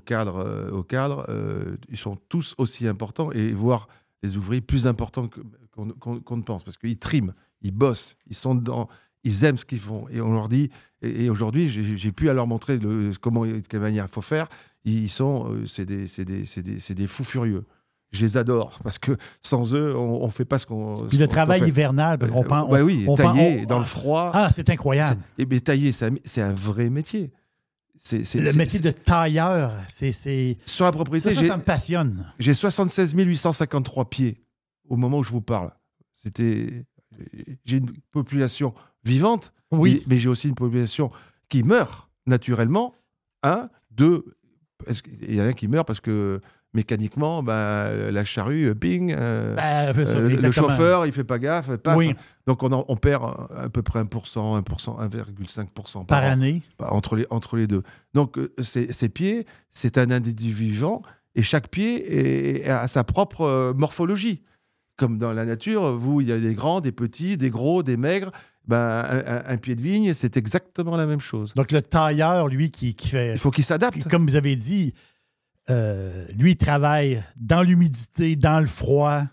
cadre, euh, au cadre euh, ils sont tous aussi importants et voire les ouvriers plus importants qu'on qu'on ne pense parce qu'ils triment, ils bossent, ils sont dedans, ils aiment ce qu'ils font. Et on leur dit, et, et aujourd'hui, j'ai pu à leur montrer le, comment, de quelle manière il faut faire. Ils sont, euh, c'est des, des, des, des fous furieux. Je les adore parce que sans eux, on ne fait pas ce qu'on. puis le travail hivernal, parce qu'on Euh, pense- bah on- oui, on tailler dans on- le froid. Ah, c'est incroyable. Et bien, tailler, c'est un, vrai métier. C'est- Le métier de tailleur, c'est. Sur la Ça, propriété, ça, j'ai, ça me passionne. j'ai 76 853 pieds au moment où je vous parle. C'était, j'ai une population vivante, Oui. mais, mais j'ai aussi une population qui meurt naturellement. Un, deux, parce qu'il y en a qui meurent parce que mécaniquement, ben, la charrue, euh, ping, euh, ça, euh, le chauffeur, il fait pas gaffe, paf. Oui, donc on, en- on perd à peu près 1%, 1%, 1,5% par, par an. année. Bah, entre les, entre les deux. Donc, euh, ces, pieds, c'est un individu vivant et chaque pied est- a sa propre euh, morphologie. Comme dans la nature, vous, il y a des grands, des petits, des gros, des maigres. Ben, un, pied de vigne, c'est exactement la même chose. Donc, le tailleur, lui, qui, qui fait. Il faut qu'il s'adapte. Comme vous avez dit, euh, lui, il travaille dans l'humidité, dans le froid,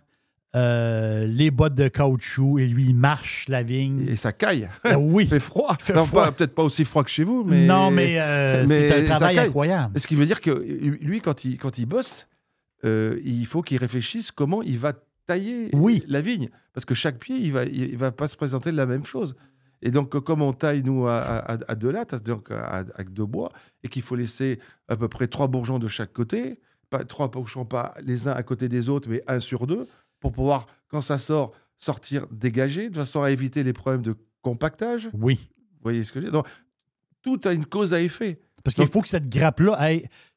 euh, les bottes de caoutchouc, et lui, il marche la vigne. Et ça caille. Ah oui. Il fait froid. fait Peut-être pas aussi froid que chez vous, mais. non, mais, euh, mais c'est un travail incroyable. Ce qui veut dire que lui, quand il, quand il bosse, il faut qu'il réfléchisse comment il va tailler Oui. la vigne. Parce que chaque pied, il va, il, va pas se présenter de la même chose. Et donc, comme on taille, nous, à, à, à deux lattes, donc à- avec deux bois, et qu'il faut laisser à peu près trois bourgeons de chaque côté, pas, trois bourgeons pas les uns à côté des autres, mais un sur deux, pour pouvoir, quand ça sort, sortir dégagé, de façon à éviter les problèmes de compactage. Vous Oui. voyez ce que je veux dire? Donc, tout a une cause à effet. Parce qu'il faut que cette grappe-là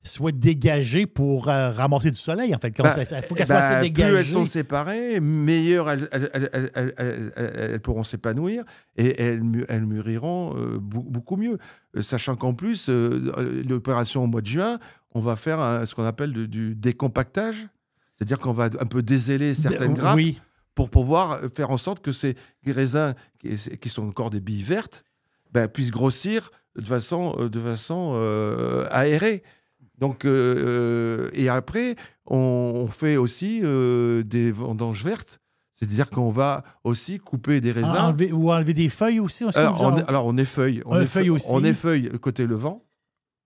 soit dégagée pour euh, ramasser du soleil, en fait. Bah, ça, faut qu'elle Eh soit assez dégagée. Plus elles sont séparées, meilleures elles, pourront s'épanouir et elles, mûriront euh, beaucoup mieux. Euh, sachant qu'en plus, euh, l'opération au mois de juin, on va faire un- ce qu'on appelle du décompactage. C'est-à-dire qu'on va un peu dézéler certaines grappes Oui. pour pouvoir faire en sorte que ces raisins, qui, qui sont encore des billes vertes, ben, puissent grossir de façon, euh, de façon euh, aérée. Donc, euh, et après, on, on fait aussi euh, des vendanges vertes. C'est-à-dire qu'on va aussi couper des raisins. Enlever- ou enlever des feuilles aussi. que alors, on, est- alors, on effeuille. On effeuille- aussi. On effeuille côté levant,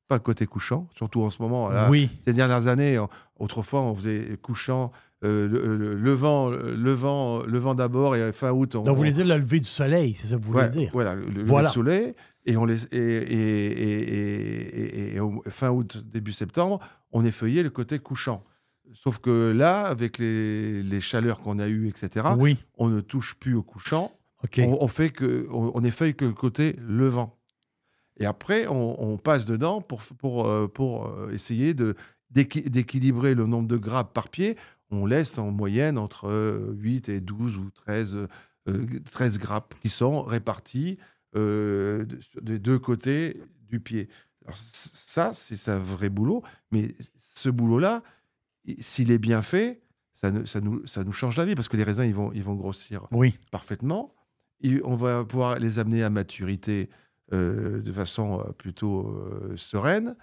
pas côté couchant, surtout en ce moment. Là, Oui. ces dernières années, on- autrefois, on faisait couchant, euh, le, le- levant, levant, levant d'abord et fin août. On, Donc, vous voulez dire le lever du soleil, c'est ça que vous voulez Ouais, dire? Voilà, le, le Voilà. soleil. Et, on les, et, et, et- et- fin août, début septembre, on effeuillait le côté couchant. Sauf que là, avec les, les chaleurs qu'on a eues, etc., Oui. on ne touche plus au couchant. OK. On, on fait que, on, on effeuille que le côté levant. Et après, on, on passe dedans pour, pour, euh, pour euh, essayer d'équilibrer le nombre de grappes par pied. On laisse en moyenne entre euh, 8 et 12 ou 13, euh, 13 grappes qui sont réparties euh, des deux côtés du pied. Alors, ça, c'est un vrai boulot. Mais ce boulot-là, s'il est bien fait, ça, ne- ça, nous, ça nous change la vie parce que les raisins, ils vont, ils vont grossir Oui. parfaitement. Et on va pouvoir les amener à maturité euh, de façon euh, plutôt euh, sereine.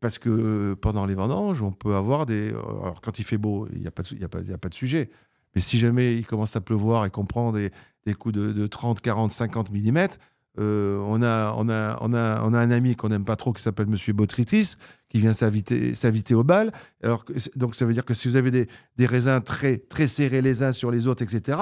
Parce que euh, pendant les vendanges, on peut avoir des. euh, Alors, quand il fait beau, il n'y a, pas de- y a, pas- de sujet. Mais si jamais il commence à pleuvoir et qu'on prend des, coups de, de 30, 40, 50 mm, on, a, un ami qu'on n'aime pas trop qui s'appelle Monsieur Botrytis, qui vient s'inviter au bal. Alors, donc, ça veut dire que si vous avez des, raisins très, très serrés les uns sur les autres, etc.,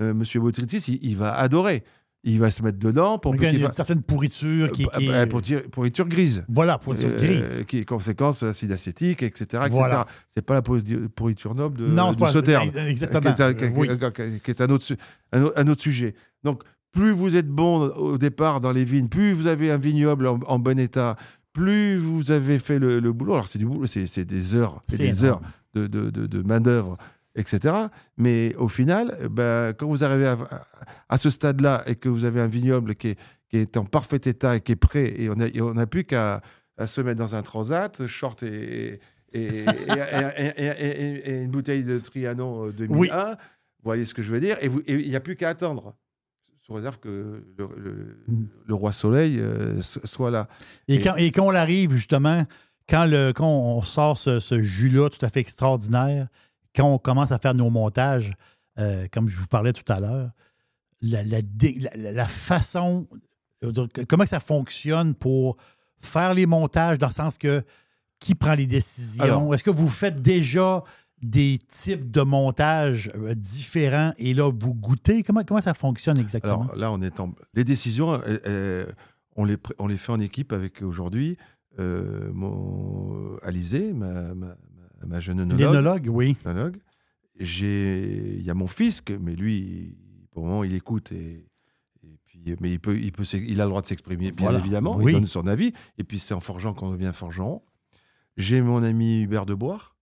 euh, Monsieur Botrytis, il, il va adorer. Il va se mettre dedans pour Donc, il y a une certaine pourriture qui, qui Euh, est... pourriture, pourriture grise. Voilà, pourriture Euh, grise. qui est conséquence acide acétique, etc. etc. Voilà. C'est pas la pourri- pourriture noble de, non, de c'est pas... Sauternes, Exactement. qui est, un, qui- Euh, oui. qui- qui est un autre, un, au- un autre sujet. Donc, plus vous êtes bon au départ dans les vignes, plus vous avez un vignoble en, en bon état, plus vous avez fait le, le boulot. Alors, c'est du boulot, c'est des heures et des énorme. heures de, de, de- de main-d'œuvre, etc. Mais au final, eh ben, quand vous arrivez à, à ce stade-là et que vous avez un vignoble qui est, qui est en parfait état et qui est prêt, et on n'a plus qu'à se mettre dans un transat, short et, une bouteille de Trianon euh, 2001. Oui. Vous voyez ce que je veux dire? Et il n'y a plus qu'à attendre. Sous réserve que le, le- Mm. le roi soleil euh, so- soit là. Et, quand, et quand on arrive, justement, quand, le, quand on sort ce, ce jus-là tout à fait extraordinaire, quand on commence à faire nos montages, euh, comme je vous parlais tout à l'heure, la, la dé- la- la- la façon, euh, comment ça fonctionne pour faire les montages, dans le sens que qui prend les décisions? Est-ce que vous faites déjà des types de montages euh, différents et là, vous goûtez? Comment, comment ça fonctionne exactement? Alors là, on est en... les décisions, euh, on, les, on les fait en équipe avec aujourd'hui euh, mon Alizé, ma, ma, ma- jeune œnologue. L'énologue, oui. il y a mon fils, que- mais lui, pour le moment, il écoute et, et puis, mais il peut, il peut, il a le droit de s'exprimer, bien Voilà. évidemment. Oui. Il donne son avis. Et puis c'est en forgeant qu'on devient forgeron. J'ai mon ami Hubert Deboire,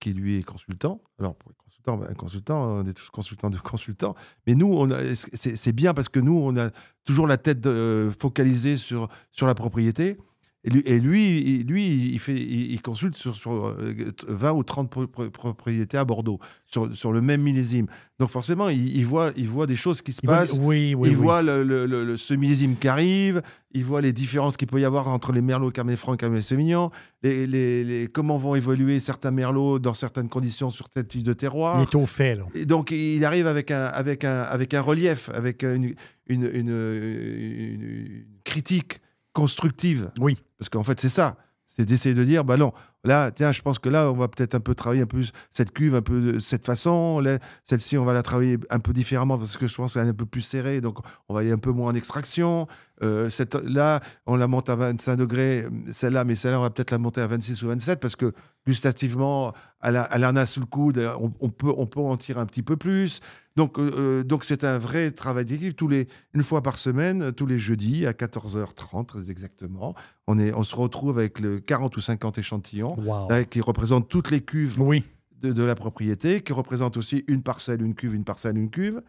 qui lui est consultant. Alors pour les consultants, ben, consultant, on est tous consultants de consultants. Mais nous, c'est bien parce que nous, on a toujours la tête euh, focalisée sur sur la propriété. Et lui, et lui, il- lui, il, fait, il, il consulte sur, sur euh, 20 ou 30 pro- pro- propriétés à Bordeaux, sur, sur le même millésime. Donc forcément, il, il voit, il voit des choses qui se Il passent. oui, oui, il oui. voit le, le- le- ce millésime qui arrive, il voit les différences qu'il peut y avoir entre les merlots Cabernet Franc et Cabernet Sauvignon, les, les- les- comment vont évoluer certains merlots dans certaines conditions sur tel type de terroir. Il est au fait, là. Et donc, il arrive avec un, avec un, avec un relief, avec une, une, une- une- une critique constructive. Oui. Parce qu'en fait, c'est ça. C'est d'essayer de dire, bah non, là, tiens, je pense que là, on va peut-être un peu travailler un peu cette cuve, un peu de cette façon. Celle-ci, on va la travailler un peu différemment parce que je pense qu'elle est un peu plus serrée, donc on va aller un peu moins en extraction. Euh, cette, là, on la monte à 25 degrés, celle-là, mais celle-là, on va peut-être la monter à 26 ou 27 parce que gustativement, elle, a- elle en a sous le coude, on, on peut, on peut en tirer un petit peu plus. Donc, euh, euh, donc c'est un vrai travail d'équipe. Tous les, une fois par semaine, tous les jeudis à 14h30 très exactement, on, est, on se retrouve avec le 40 ou 50 échantillons Wow. là, qui représentent toutes les cuves Oui. de, de la propriété, qui représentent aussi une parcelle, une cuve, une parcelle, une cuve.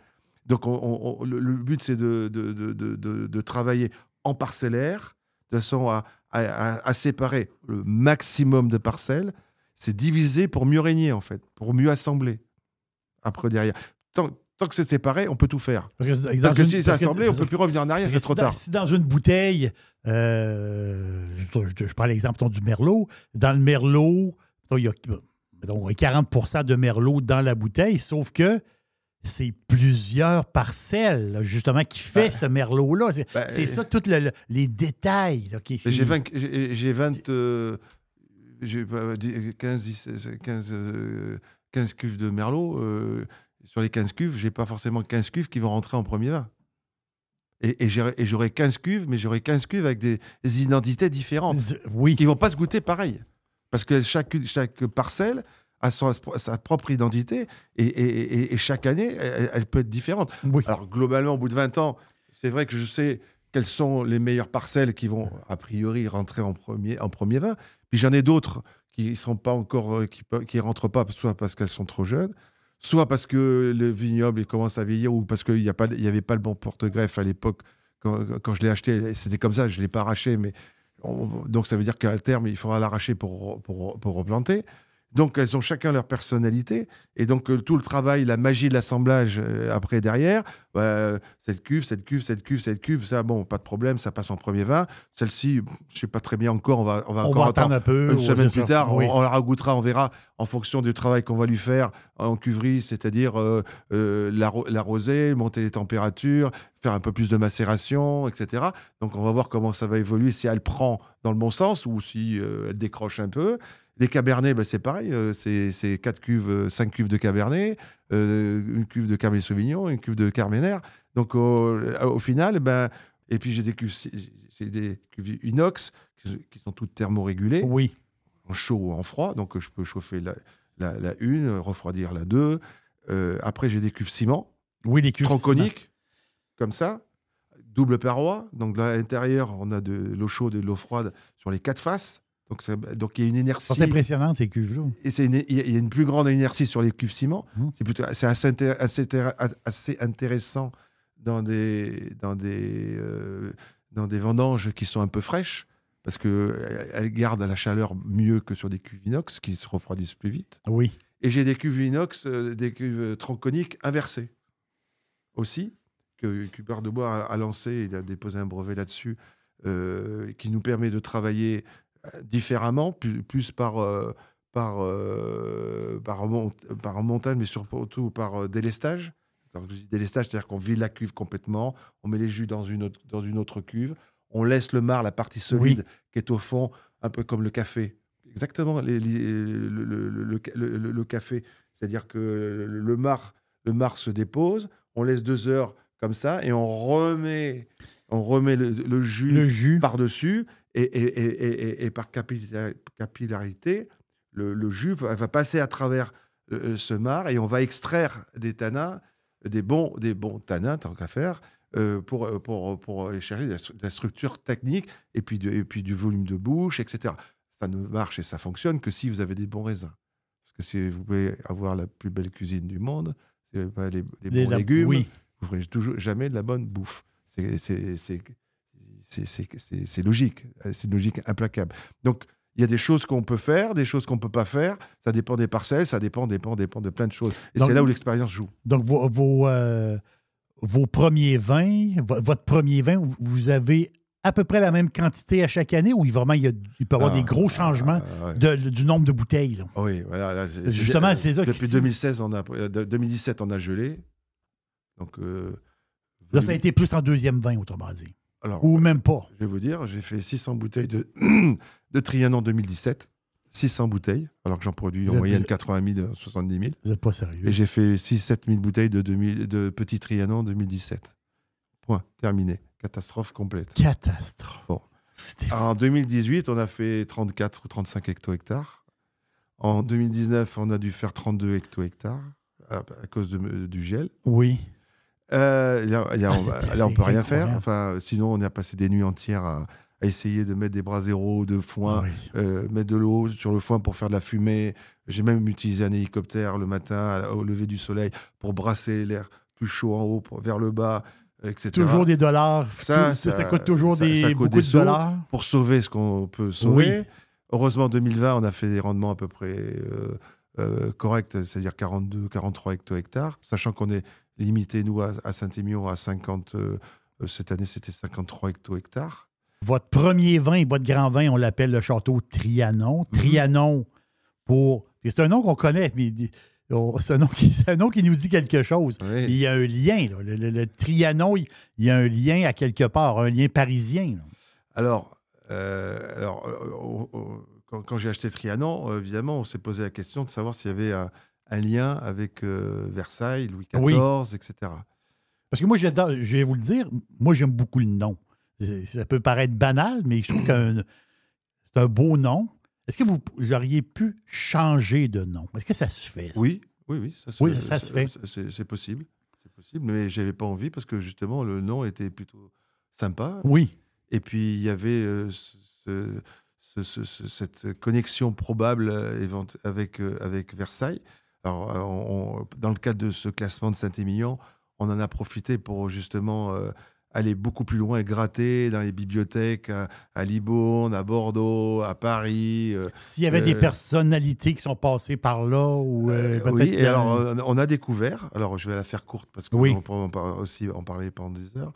Donc on- on- on- le, le but, c'est de, de, de- de- travailler en parcellaire, de façon à, à- à- à séparer le maximum de parcelles. C'est diviser pour mieux régner, en fait, pour mieux assembler. Après, derrière. Tant, tant que c'est séparé, on peut tout faire. Parce que, dans Parce que une- si c'est que- assemblé, on peut plus revenir en arrière, c'est trop tard. Si dans une bouteille, euh, je, prends l'exemple du merlot, dans le merlot, il y a mettons, 40% de merlot dans la bouteille, sauf que c'est plusieurs parcelles, là, justement, qui fait Ben, ce merlot-là. C'est ben, c'est ça, tous les détails. J'ai c'est- 20, j'ai j'ai 20, euh, j'ai pas dit- 15, 10, 15, euh, 15 cuves de Merlot. euh, sur les 15 cuves, j'ai pas forcément 15 cuves qui vont rentrer en premier vin. Et, et j'aurai- et j'aurai 15 cuves, mais j'aurai 15 cuves avec des, des identités différentes Oui. qui vont pas se goûter pareil. Parce que chaque, chaque parcelle a son- sa propre identité et, et- et- et chaque année, elle, elle peut être différente. oui. Alors, globalement, au bout de 20 ans, c'est vrai que je sais quelles sont les meilleures parcelles qui vont, a priori, rentrer en premier, en premier vin. Puis j'en ai d'autres qui ne sont pas encore, euh, qui, qui rentrent pas, soit parce qu'elles sont trop jeunes, soit parce que le vignoble il commence à vieillir, ou parce qu'il n'y avait pas le bon porte-greffe à l'époque. Quand, quand je l'ai acheté, c'était comme ça, je ne l'ai pas arraché, mais on- donc ça veut dire qu'à terme, il faudra l'arracher pour, pour, pour replanter. Donc elles ont chacun leur personnalité, et donc euh, tout le travail, la magie de l'assemblage euh, après derrière, bah, cette cuve, cette cuve, cette cuve, cette cuve, ça, bon, pas de problème, ça passe en premier vin. Celle-ci, je sais pas très bien encore, on va, on va On encore va attendre un peu. une semaine plus tard, Oui. on, on la ragoûtera, on verra en fonction du travail qu'on va lui faire en cuverie, c'est-à-dire euh, euh, l'arro- l'arroser, monter les températures, faire un peu plus de macération, etc. Donc on va voir comment ça va évoluer, si elle prend dans le bon sens ou si elle décroche un peu. Les cabernets, bah, c'est pareil, euh, c'est c'est quatre cuves, euh, cinq cuves de cabernet, euh, une cuve de cabernet sauvignon, une cuve de carméner. Donc au, au final, ben, et puis j'ai des cuves, des cuves inox qui, sont toutes thermorégulées Oui. en chaud ou en froid. Donc, je peux chauffer la, la, la une, refroidir la deux. Euh, après, j'ai des cuves ciment, Oui, les cuves. tronconiques, comme ça, double paroi. Donc, à l'intérieur, on a de l'eau chaude et de l'eau froide sur les quatre faces. Donc, ça- donc il y a une inertie. C'est impressionnant, ces cuves-là. Et c'est une- il y a- une plus grande inertie sur les cuves ciment. Mhm. C'est plutôt, c'est assez, intér- assez, assez intéressant dans des, dans des, euh, dans des vendanges qui sont un peu fraîches parce que elles gardent la chaleur mieux que sur des cuves inox qui se refroidissent plus vite. Oui. Et j'ai des cuves inox, euh, des cuves tronconiques inversées aussi que Hubert de Bois a, a lancé. Il a déposé un brevet là-dessus euh, qui nous permet de travailler euh, différemment, plus, plus par, euh, par, euh, par, mont- par montagne, mais surtout par euh, délestage. Quand je dis délestage, c'est-à-dire qu'on vide la cuve complètement, on met les jus dans une autre, dans une autre cuve, on laisse le marc, la partie solide qui est au fond, un peu comme le café. Exactement, les- les- le, le- le- le- le- le café. C'est-à-dire que le marc, le marc se dépose, on laisse deux heures comme ça et on remet, on remet le, jus Le jus. par-dessus et, par capilla- capillarité, le, le jus va passer à travers euh, ce marc et on va extraire des tanins, des bons, des bons tanins, tant qu'à faire, euh, pour, euh, pour, pour chercher la, structure technique et puis, de- et puis du volume de bouche, etc. Ça ne marche et ça fonctionne que si vous avez des bons raisins. Parce que si vous pouvez avoir la plus belle cuisine du monde, si vous pas les, bons légumes, Oui. vous ferez toujours jamais de la bonne bouffe. C'est- C'est c'est- c'est- c'est- logique. Une logique implacable. Donc, il y a des choses qu'on peut faire, des choses qu'on ne peut pas faire. Ça dépend des parcelles, ça dépend, dépend, dépend de plein de choses. Et c'est là où l'expérience joue. Donc, vos, vos, euh, vos premiers vins, vo- votre premier vin, vous- avez à peu près la même quantité à chaque année ou il, vraiment, il, y a- il peut y avoir Ah, des gros changements ah, ouais. de- du nombre de bouteilles? là? Oui, voilà. là, Justement, j'ai- c'est ça qui- Depuis 2016, on a, euh, de- 2017, on a gelé. Donc, euh, Là, ça a été plus en deuxième vin, autrement dit. Alors, Ou même pas. je vais vous dire, j'ai fait 600 bouteilles de, de Trianon 2017. 600 bouteilles, alors que j'en produis Vous en êtes- moyenne vous- 80 000, 70 000. Vous n'êtes pas sérieux. Et j'ai fait 6-7 000 bouteilles de, 2000 de Petit Trianon 2017. Point. Terminé. Catastrophe complète. Catastrophe. Bon. En 2018, on a fait 34 ou 35 hecto-hectares. En 2019, on a dû faire 32 hecto-hectares à, à cause de- du gel. Oui. Euh, y a- Ah, on va- là, on peut rien faire. Enfin, sinon, on a passé des nuits entières à, à essayer de mettre des bras zéro de foin, Oui. euh, mettre de l'eau sur le foin pour faire de la fumée. J'ai même utilisé un hélicoptère le matin au lever du soleil pour brasser l'air plus chaud en haut pour- vers le bas, etc. Toujours des dollars. Ça, Tout- ça, ça- coûte toujours ça- des, ça coûte beaucoup des de dollars. pour sauver ce qu'on peut sauver. Oui. Heureusement, en 2020, on a fait des rendements à peu près euh, euh, corrects, c'est-à-dire 42, 43 hecto-hectares, sachant qu'on est limité, nous, à, à Saint-Émilion, à 50. euh, cette année, c'était 53 hecto-hectares. Votre premier vin et votre grand vin, on l'appelle le château Trianon. Mhm. Trianon pour. C'est un nom qu'on connaît, mais c'est un, nom qui- c'est un nom qui nous dit quelque chose. Il y a un lien. là. Le, le- le Trianon, il, il y a un lien à quelque part, un lien parisien. là. Alors, euh, alors euh, quand, quand j'ai acheté Trianon, évidemment, on s'est posé la question de savoir s'il y avait un, un lien avec euh, Versailles, Louis XIV, Oui. etc. Parce que moi, j'adore, je vais vous le dire, moi, j'aime beaucoup le nom. Ça peut paraître banal, mais je trouve que c'est un beau nom. Est-ce que vous, vous auriez pu changer de nom? Est-ce que ça se fait? ça? Oui, oui, oui. Ça, Oui, ça se fait. C'est possible. C'est possible, mais j'avais pas envie parce que justement, le nom était plutôt sympa. Oui. Et puis, il y avait euh, ce- ce- ce- ce- cette connexion probable euh, avec, euh, avec Versailles. Alors, euh, on- dans le cadre de ce classement de Saint-Émilion, on en a profité pour justement euh, aller beaucoup plus loin et gratter dans les bibliothèques à, à Libourne, à Bordeaux, à Paris. euh, S'il y avait des Euh, personnalités qui sont passées par là, ou euh, oui, et alors euh, on a découvert, alors je vais la faire courte parce qu'on Oui. par- aussi en parler pendant des heures.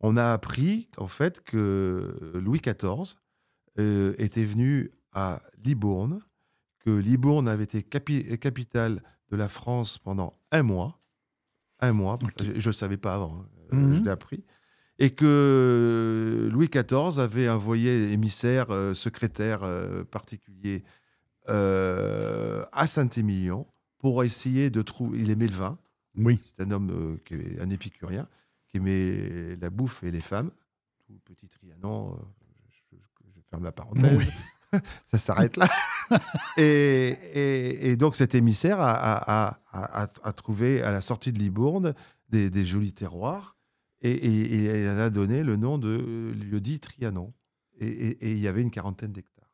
On a appris en fait que Louis XIV euh, était venu à Libourne, que Libourne avait été capi- capitale de la France pendant un mois. Un mois, je ne le savais pas avant, hein, euh, Mhm. je l'ai appris. Et que Louis XIV avait envoyé émissaire, euh, secrétaire euh, particulier euh, à Saint-Émilion pour essayer de trouver. Il aimait le vin. Oui. C'est un homme euh, qui est un épicurien, qui aimait la bouffe et les femmes. Tout petit Trianon, euh, je, je- je ferme la parenthèse. Ça s'arrête là. et, et- et donc cet émissaire a, a- a- a- a- a trouvé à la sortie de Libourne des, des jolis terroirs et, il en a donné le nom de lieu-dit Trianon. Et, il y avait une quarantaine d'hectares.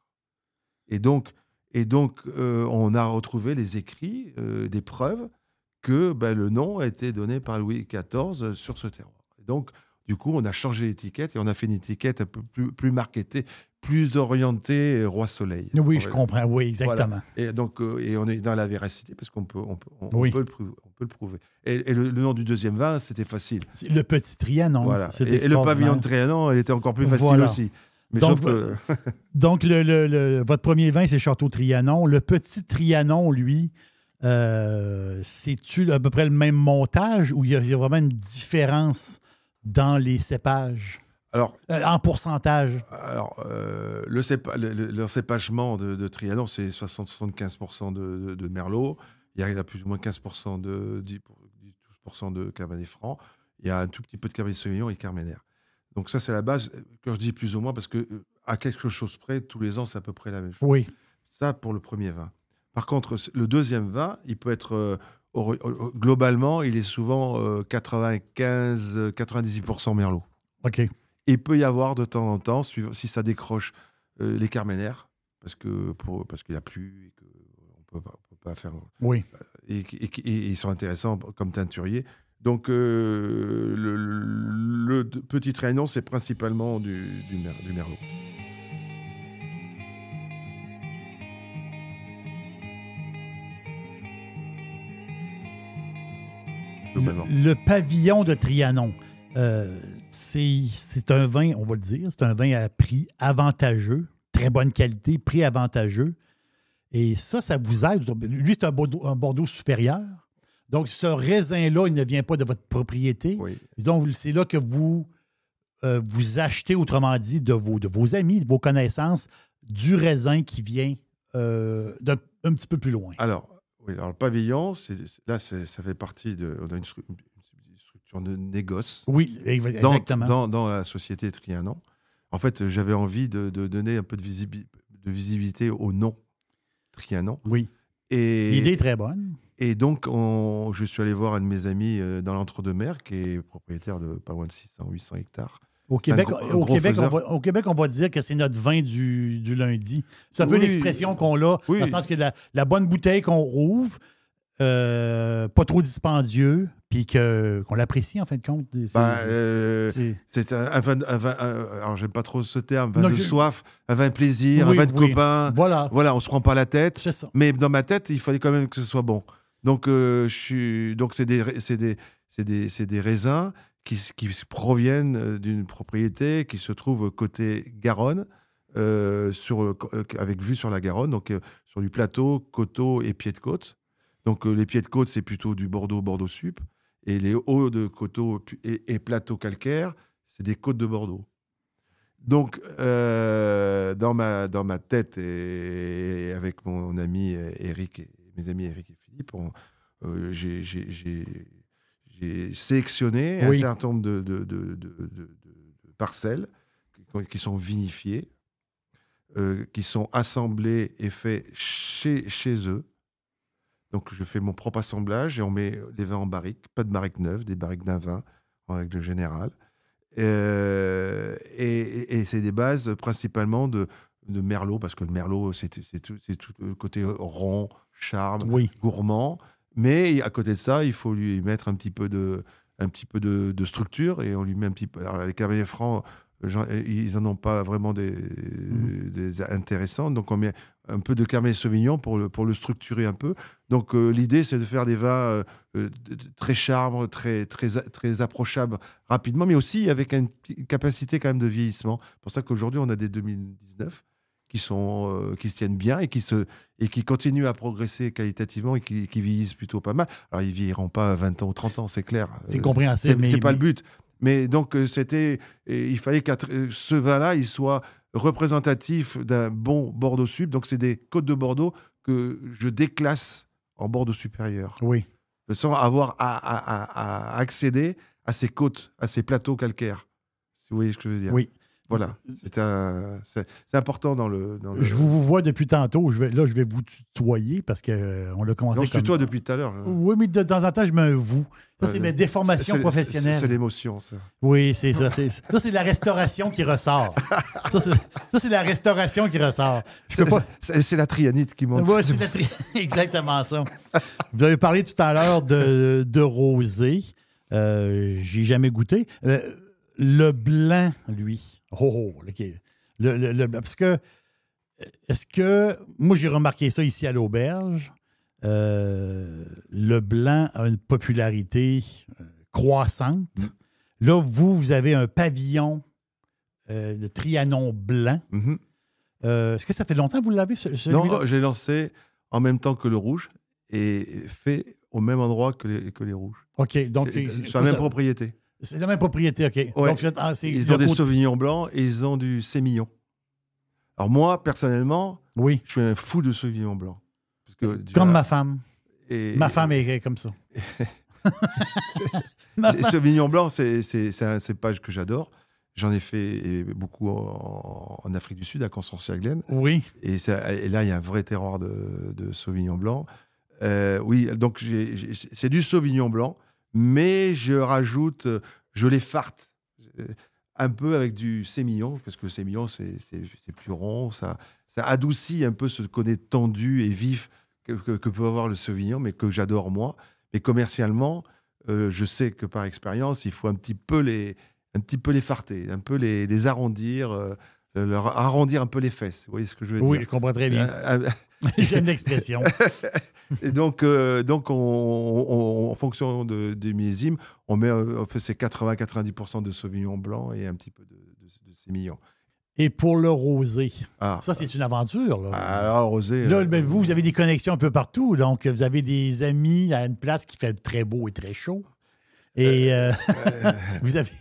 Et donc, et donc euh, on a retrouvé les écrits, euh, des preuves que ben, le nom a été donné par Louis XIV sur ce terroir. Et donc, du coup, on a changé l'étiquette et on a fait une étiquette un peu plus, plus marketée, plus orientée euh, Roi Soleil. Oui, je comprends. Oui, exactement. Et donc, euh, et on est dans la véracité parce qu'on peut, on peut, on- peut, le, prou- on peut le prouver. Et, et le, le nom du deuxième vin, c'était facile. Le petit Trianon. voilà. Et, et le pavillon de Trianon, elle était encore plus facile Voilà. aussi. Mais Donc, sauf que, Donc, le, le- votre premier vin, c'est Château Trianon. Le petit Trianon, lui, euh, c'est-tu à peu près le même montage ou il y a vraiment une différence dans les cépages? Alors, Euh, en pourcentage? Alors, euh, le, cépa- le, cépagement de, de Trianon, c'est 60-75% de, de, de Merlot. Il y a, plus ou moins 15% de 10%, pour- 12% de Cabernet Franc. Il y a un tout petit peu de Cabernet Sauvignon et Carmener. Donc ça, c'est la base que je dis plus ou moins parce que euh, à quelque chose près, tous les ans, c'est à peu près la même chose. Oui. Ça pour le premier vin. Par contre, le deuxième vin, il peut être euh, globalement, il est souvent euh, 95-98% Merlot. OK. Il peut y avoir de temps en temps, si ça décroche, euh, les carménaires, parce que pour parce qu'il n'y a plus et que on peut pas, on peut pas faire Oui. et, qui- et et ils sont intéressants comme teinturiers. Donc euh, le, le- le petit Trianon, c'est principalement du, du, mer- du merlot. Le pavillon de Trianon, euh, c'est un vin, on va le dire, c'est un vin à prix avantageux, très bonne qualité, prix avantageux. Et ça, ça vous aide. Lui, c'est un Bordeaux, un Bordeaux supérieur. Donc, ce raisin-là, il ne vient pas de votre propriété. Oui. Donc, c'est là que vous, euh, vous achetez, autrement dit, de vos, de vos amis, de vos connaissances, du raisin qui vient euh, d'un un petit peu plus loin. Alors, oui, alors le pavillon, là, ça fait partie de. On a une, structure de négoce Oui, dans, exactement. dans, dans la société Trianon. En fait, j'avais envie de, de donner un peu de, visibi- de visibilité au nom Trianon. oui. L'idée est très bonne. et donc, on- je suis allé voir un de mes amis euh, dans l'entre-deux-mer, qui est propriétaire de pas loin de 600, 800 hectares. Au Québec, gros- au, Québec, on va, au Québec, on va dire que c'est notre vin du, du lundi. C'est un peu l'expression qu'on a, Oui. dans le sens que la, la bonne bouteille qu'on rouvre, euh, pas trop dispendieux, puis qu'on l'apprécie en fin de compte. C'est- Ben, euh, un, vin, un vin- un- alors j'aime pas trop ce terme, vin Non, de je- soif, un vin de plaisir, Oui, un vin de oui. copain. Voilà, Voilà, on se prend pas la tête. ça. Mais dans ma tête, il fallait quand même que ce soit bon. Donc, euh, je suis, donc c'est des, des, des, des raisins qui, qui proviennent euh, d'une propriété qui se trouve côté Garonne, euh, sur, euh, avec vue sur la Garonne, donc euh, sur du plateau, coteau et pied de côte. Donc, euh, les pieds de côte, c'est plutôt du Bordeaux, Bordeaux Sup. Et les hauts de coteau pu- et, et plateau calcaire, c'est des côtes de Bordeaux. Donc, euh, dans, ma, dans ma tête et avec mon ami Eric, et mes amis Eric et Philippe, euh, j'ai- sélectionné Oui. un certain nombre de, de- de- de- de- de- de parcelles qui, qui sont vinifiées, euh, qui sont assemblées et faites chez, chez eux. Donc, je fais mon propre assemblage et on met les vins en barrique, pas de barrique neuve, des barriques d'un vin en règle générale. Euh, et c'est des bases principalement de, de Merlot, parce que le Merlot, c'est tout, c'est tout le côté rond, charme, Oui, gourmand. Mais à côté de ça, il faut lui mettre un petit peu de, un petit peu de, de structure et on lui met un petit peu. Alors, les Cabernet Francs, ils n'en ont pas vraiment des, Mhm. des intéressants. Donc, on met un peu de Cabernet Sauvignon pour le, pour le structurer un peu. Donc, euh, l'idée, c'est de faire des vins euh, euh, très charmes, très, très, très approchables rapidement, mais aussi avec une capacité quand même de vieillissement. C'est pour ça qu'aujourd'hui, on a des 2019 qui, sont, euh, qui se tiennent bien et qui, se, et qui continuent à progresser qualitativement et qui, qui vieillissent plutôt pas mal. Alors, ils vieilliront pas à 20 ans ou 30 ans, c'est clair. C'est compréhensible. c'est mais- pas le but. Mais donc, c'était. Il fallait que ce vin-là, il soit représentatif d'un bon Bordeaux Sud. Donc, c'est des côtes de Bordeaux que je déclasse en Bordeaux supérieur, Oui. sans avoir à, à- à- à accéder à ces côtes, à ces plateaux calcaires. Si vous voyez ce que je veux dire. Oui. Voilà. C'est un- c'est important dans le. Dans le... Je vous, vois depuis tantôt. Je vais, là, je vais vous tutoyer parce qu'on l'a commencé Non, c'est comme... toi depuis tout à l'heure. Oui, mais de temps en temps, je mets un vous. Ça, c'est mes déformations c'est- professionnelles. C'est l'émotion, ça. Oui, c'est ça. Ça, c'est la restauration qui ressort. Ça, c'est la restauration qui ressort. C'est pas... la trianite qui monte. Ouais, c'est la tri- exactement ça. Vous avez parlé tout à l'heure de, de rosé. Euh, J'ai jamais goûté. Euh, le blanc, lui. Oh, oh, OK. Le, le- le. Parce que, est-ce que. Moi, j'ai remarqué ça ici à l'auberge. Euh, le blanc a une popularité euh, croissante. Mm. Là, vous, vous avez un pavillon euh, de Trianon blanc. Mhm. Euh, Est-ce que ça fait longtemps que vous l'avez? Non, j'ai lancé en même temps que le rouge et fait au même endroit que les, que les rouges. OK, donc sur la même ça- propriété. C'est la même propriété, OK. Ouais. Donc, c'est- ah, Ils ont des côté- sauvignons blancs et ils ont du sémillon. Alors moi, personnellement, Oui, je suis un fou de sauvignon blanc. Parce que, comme ma femme. et- Ma femme est comme ça. Sauvignon blanc, c'est un cépage que j'adore. J'en ai fait beaucoup en, en Afrique du Sud, à Constance-Glen. Oui, Et, ça- et là, il y a un vrai terroir de, de Sauvignon blanc. Euh, oui, donc c'est du Sauvignon blanc, mais je rajoute, je les farte euh, un peu avec du sémillon, parce que le sémillon, c'est plus rond, ça, ça adoucit un peu ce côté tendu et vif que, que- que peut avoir le Sauvignon, mais que j'adore moi. Mais commercialement, euh, je sais que par expérience, il faut un petit peu les, un petit peu les farter, un peu les, les arrondir, euh, leur arrondir un peu les fesses. Vous voyez ce que je veux oui, dire? je comprends très bien. J'aime l'expression. et donc, euh, donc on, fonction de, des millésimes, on, met, euh, on fait ces 80-90% de Sauvignon blanc et un petit peu de, de, de sémillon. Et pour le rosé, Ah, ça, c'est une aventure. Là. alors, Rosé. Là, euh, ben, vous, vous avez des connexions un peu partout. Donc, vous avez des amis à une place qui fait très beau et très chaud. Et euh, euh, vous avez.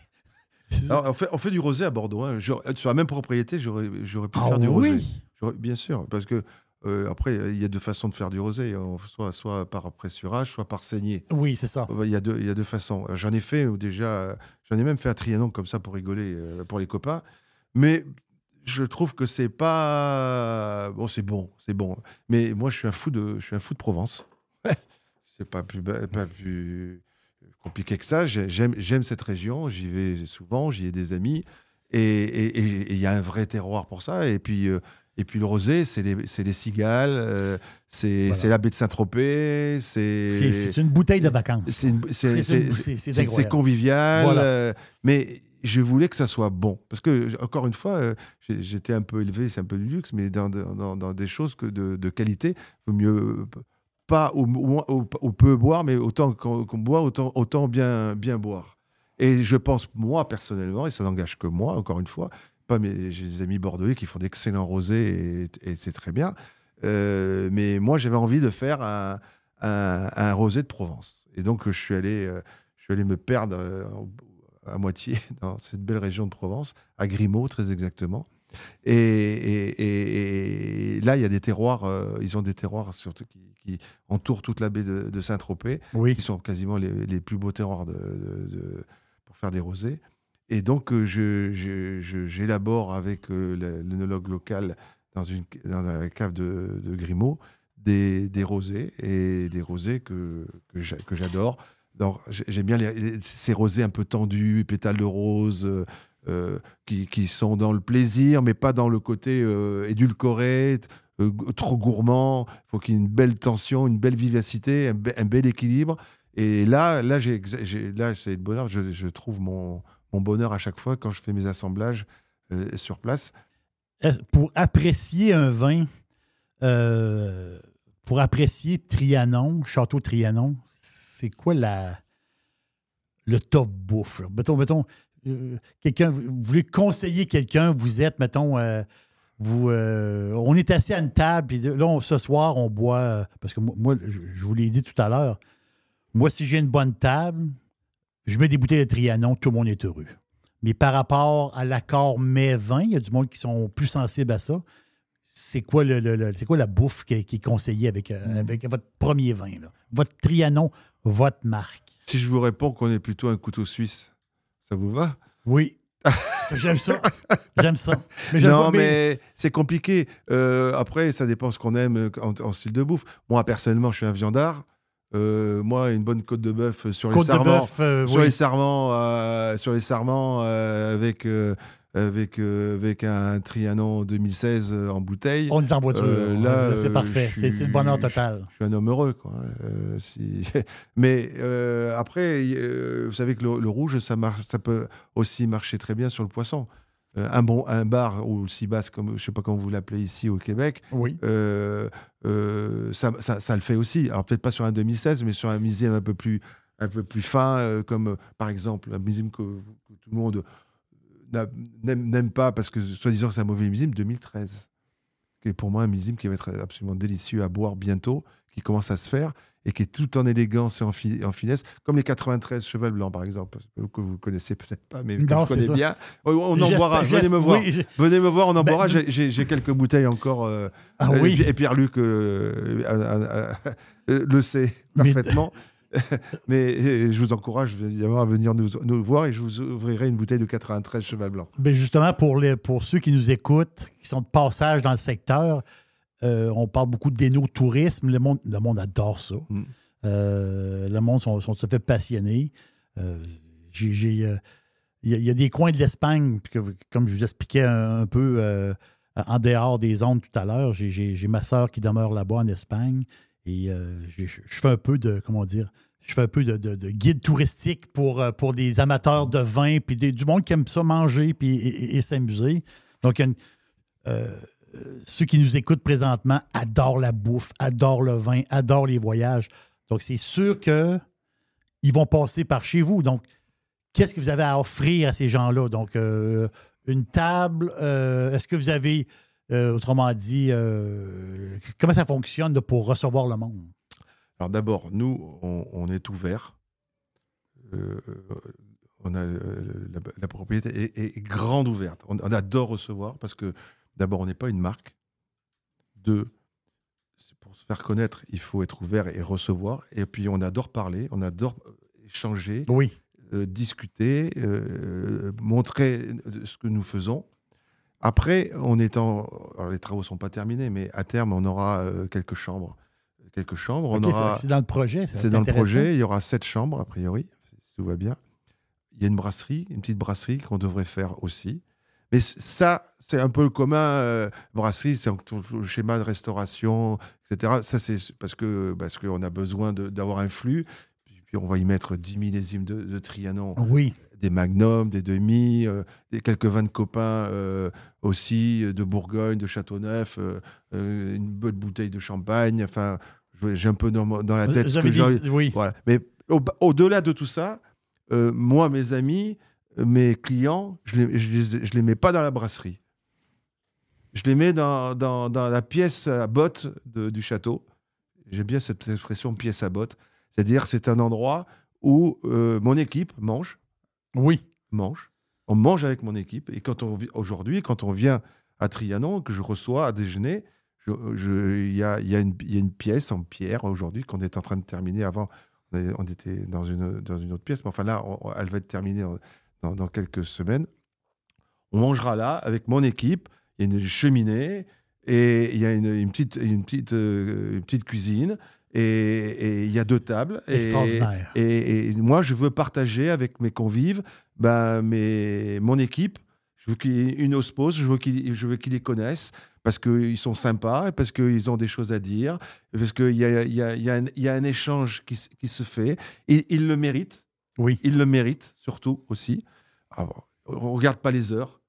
alors, on, fait, on fait du rosé à Bordeaux. hein. Sur la même propriété, j'aurais pu Ah faire du rosé. oui! J'aurais- Bien sûr, parce que euh, après, il y a deux façons de faire du rosé, hein. soit, soit par pressurage, soit par saignée. Oui, c'est ça. Il y, a deux, il y a deux façons. J'en ai fait euh, déjà, euh, j'en ai même fait à Trianon comme ça pour rigoler, euh, pour les copains. Mais je trouve que c'est pas. Bon, c'est bon, c'est bon. Mais moi, je suis un fou de, je suis un fou de Provence. c'est pas plus, pas plus compliqué que ça. J'ai- J'aime, j'aime cette région. J'y vais souvent. J'y ai des amis. Et il y a un vrai terroir pour ça. Et puis. euh, et puis le rosé, c'est c'est les cigales, euh, c'est Voilà. la baie de Saint-Tropez, c'est C'est une bouteille de vacances. c'est convivial, Voilà. euh, mais je voulais que ça soit bon. Parce que, encore une fois, euh, j'étais un peu élevé, c'est un peu du luxe, mais dans, dans- dans- des choses que de, de qualité, il vaut mieux pas moins- ou- ou peu boire, mais autant qu'on qu'on boit, autant, autant bien, bien boire. Et je pense, moi, personnellement, et ça n'engage que moi, encore une fois, pas mes, j'ai des amis bordelais qui font d'excellents rosés et, et c'est très bien. Euh, mais moi, j'avais envie de faire un, un, un rosé de Provence. Et donc, je suis allé, euh, je suis allé me perdre euh, à moitié dans cette belle région de Provence, à Grimaud, très exactement. Et, et- et- et là, il y a des terroirs, euh, ils ont des terroirs surtout qui, qui entourent toute la baie de, de Saint-Tropez, Oui. qui sont quasiment les, les plus beaux terroirs de- pour faire des rosés. Et donc, euh, j'élabore avec euh, l'œnologue local dans, une, dans la cave de, Grimaud des, des rosés et des rosés que, que j'a- que j'adore. J'aime bien ces rosés un peu tendus, pétales de rose, euh, qui, qui sont dans le plaisir, mais pas dans le côté édulcoré, trop gourmand. Il faut qu'il y ait une belle tension, une belle vivacité, un, be- un bel équilibre. Et là, là, j'ai, là c'est le bonheur. Je trouve mon, mon bonheur à chaque fois quand je fais mes assemblages euh, sur place. Pour apprécier un vin, euh, pour apprécier Trianon, Château Trianon, c'est quoi la, le top bouffe? Mettons, mettons euh, quelqu'un, vous voulez conseiller quelqu'un, vous êtes, mettons, vous, on est assis à une table, puis là, ce soir, on boit. Parce que moi, moi, je, je vous l'ai dit tout à l'heure, moi, si j'ai une bonne table, je mets des bouteilles de Trianon, tout le monde est heureux. Mais par rapport à l'accord mai-vin, il y a du monde qui sont plus sensibles à ça. C'est quoi, le, le- le- c'est quoi la bouffe qui, est- qui est conseillée avec, euh, avec votre premier vin? là? Votre Trianon, votre marque. Si je vous réponds qu'on est plutôt un couteau suisse, ça vous va? Oui. J'aime ça. J'aime ça. Mais Non, mais c'est compliqué. Euh, après, ça dépend ce qu'on aime en, en style de bouffe. Moi, personnellement, je suis un viandard. Euh, moi, une bonne côte de bœuf sur les sarments. bœuf, euh, sur oui. les sarments, euh, sur les sarments euh, avec, euh, avec, euh, avec un Trianon 2016 euh, en bouteille. On est en voiture. Euh, là, c'est euh, parfait. C'est le bonheur total. Je suis un homme heureux. Quoi. Euh, si- Mais euh, après, euh, vous savez que le, le rouge, ça, marche, ça peut aussi marcher très bien sur le poisson. Euh, un bon un bar ou le cibas, comme je sais pas comment vous l'appelez ici au Québec, Oui. euh, euh, ça, ça- ça le fait aussi. Alors peut-être pas sur un 2016, mais sur un millésime un peu plus un peu plus fin, comme par exemple un millésime que, que tout le monde n'a- n'aime n'aime pas parce que soi-disant c'est un mauvais millésime, 2013 qui est pour moi un millésime qui va être absolument délicieux à boire bientôt, qui commence à se faire et qui est tout en élégance et en, fi- en finesse, comme les 93 Cheval Blanc par exemple, que vous connaissez peut-être pas, mais que Non, je connais c'est ça. bien. On, on en boira, venez me voir. oui, Venez me voir, on en Ben, boira. J'ai- quelques bouteilles encore. euh, Ah euh, oui. Et Pierre-Luc euh, euh, le sait Mais- parfaitement. Mais je vous encourage évidemment à venir nous, nous voir et je vous ouvrirai une bouteille de 93 Cheval Blanc. Ben justement, pour, les, pour ceux qui nous écoutent, qui sont de passage dans le secteur, euh, on parle beaucoup d'éno-tourisme. Le monde, le monde adore ça. Mm. Euh, le monde sont, sont tout à fait passionnés. Euh, Il y, a- il y a des coins de l'Espagne, comme je vous expliquais un, un peu en dehors des ondes tout à l'heure, j'ai- ma sœur qui demeure là-bas en Espagne. Et je fais un peu de, comment dire, je fais un peu de, de- de guide touristique pour, pour des amateurs de vin, puis des- du monde qui aime ça manger puis, et, et- et s'amuser. Donc, il y a une- euh, ceux qui nous écoutent présentement adorent la bouffe, adorent le vin, adorent les voyages. Donc, c'est sûr que ils vont passer par chez vous. Donc, qu'est-ce que vous avez à offrir à ces gens-là? Donc, euh, une table, euh, est-ce que vous avez, euh, autrement dit, euh, comment ça fonctionne pour recevoir le monde? Alors d'abord, nous, on, est ouvert. Euh, on a euh, la, propriété est, grande ouverte. On adore recevoir parce que d'abord, on n'est pas une marque. Deux, pour se faire connaître, il faut être ouvert et recevoir. Et puis, on adore parler, on adore euh, échanger, Oui. euh, discuter, euh, montrer ce que nous faisons. Après, on est en. Alors, les travaux ne sont pas terminés, mais à terme, on aura euh, quelques chambres. Quelques chambres. On aura... c'est dans le projet. C'est dans le projet. Il y aura sept chambres, a priori, si tout va bien. Il y a une brasserie, une petite brasserie qu'on devrait faire aussi. Mais ça, c'est un peu le commun. euh, brasserie, c'est un- le schéma de restauration, etc. Ça, c'est parce que parce qu'on a besoin d'avoir un flux. Puis, puis on va y mettre 10 millésimes de, de Trianon, Oui. des Magnum, des demi, euh, des quelques vins de copains euh, aussi, de Bourgogne, de Châteauneuf, une bonne bouteille de champagne. Enfin, j'ai un peu dans, dans la tête ce que des- oui. voilà. Mais au- au-delà de tout ça, moi, mes amis, mes clients, je les, je les, je les mets pas dans la brasserie. Je les mets dans, dans, dans la pièce à botte de- du château. J'aime bien cette expression pièce à botte. C'est-à-dire, c'est un endroit où euh, mon équipe mange, Oui. mange. On mange avec mon équipe. Et quand on aujourd'hui, quand on vient à Trianon, que je reçois à déjeuner, je- je- il y, a, y a y a une pièce en pierre aujourd'hui qu'on est en train de terminer. Avant, on était dans une, dans une autre pièce, mais enfin là, on- elle va être terminée dans, dans quelques semaines. On mangera là avec mon équipe. Il y a une cheminée et il y a une, une petite, une, petite, euh, une petite cuisine et, il y a deux tables. Et- Extraordinaire. et, et moi, je veux partager avec mes convives ben, mes, mon équipe. Je veux qu'il y ait une ospose, je veux qu'ils les connaissent parce qu'ils sont sympas, et parce qu'ils ont des choses à dire, parce qu'il y a, y, a, y, a y a un échange qui, se fait. Et ils le méritent. Oui. Ils le méritent, surtout aussi. Alors, on ne regarde pas les heures.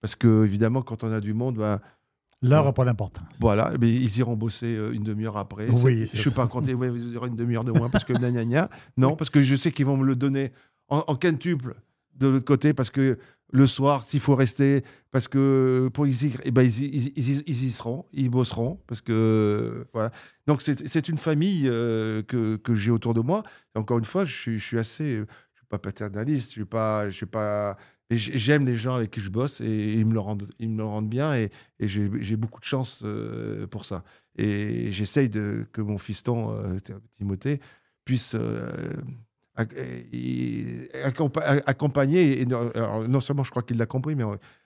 Parce que, évidemment, quand on a du monde, ben, L'heure n'a pas d'importance. voilà, mais ils iront bosser euh, une demi-heure après. Oui, je ne suis pas compté, ouais, vous aurez une demi-heure de moins parce que gna, gna, gna. Non, parce que je sais qu'ils vont me le donner en, en quintuple de l'autre côté parce que le soir, s'il faut rester, parce que pour ici, eh ben, ils, ils- ils- ils y seront, ils bosseront, parce que voilà. Donc c'est une famille euh, que, que j'ai autour de moi. Et encore une fois, je suis, je suis assez, pas paternaliste, je suis pas, je suis pas. J'aime les gens avec qui je bosse et ils me le rendent, ils me le rendent bien et, j'ai beaucoup de chance euh, pour ça. Et j'essaye de que mon fiston euh, Timothée puisse euh, accompagner. Et non, seulement je crois qu'il l'a compris, mais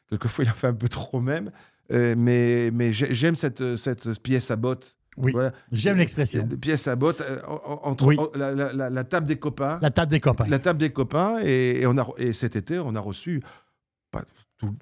quelquefois il a fait un peu trop même. Mais mais j'ai- j'aime cette, cette pièce à bottes. Oui. Voilà. J'aime l'expression. Pièce à bottes euh, en- en- entre Oui. la, la- la- la table des copains. La table des copains. La table des copains. Et, et on a, et cet été, on a reçu. Pas tout,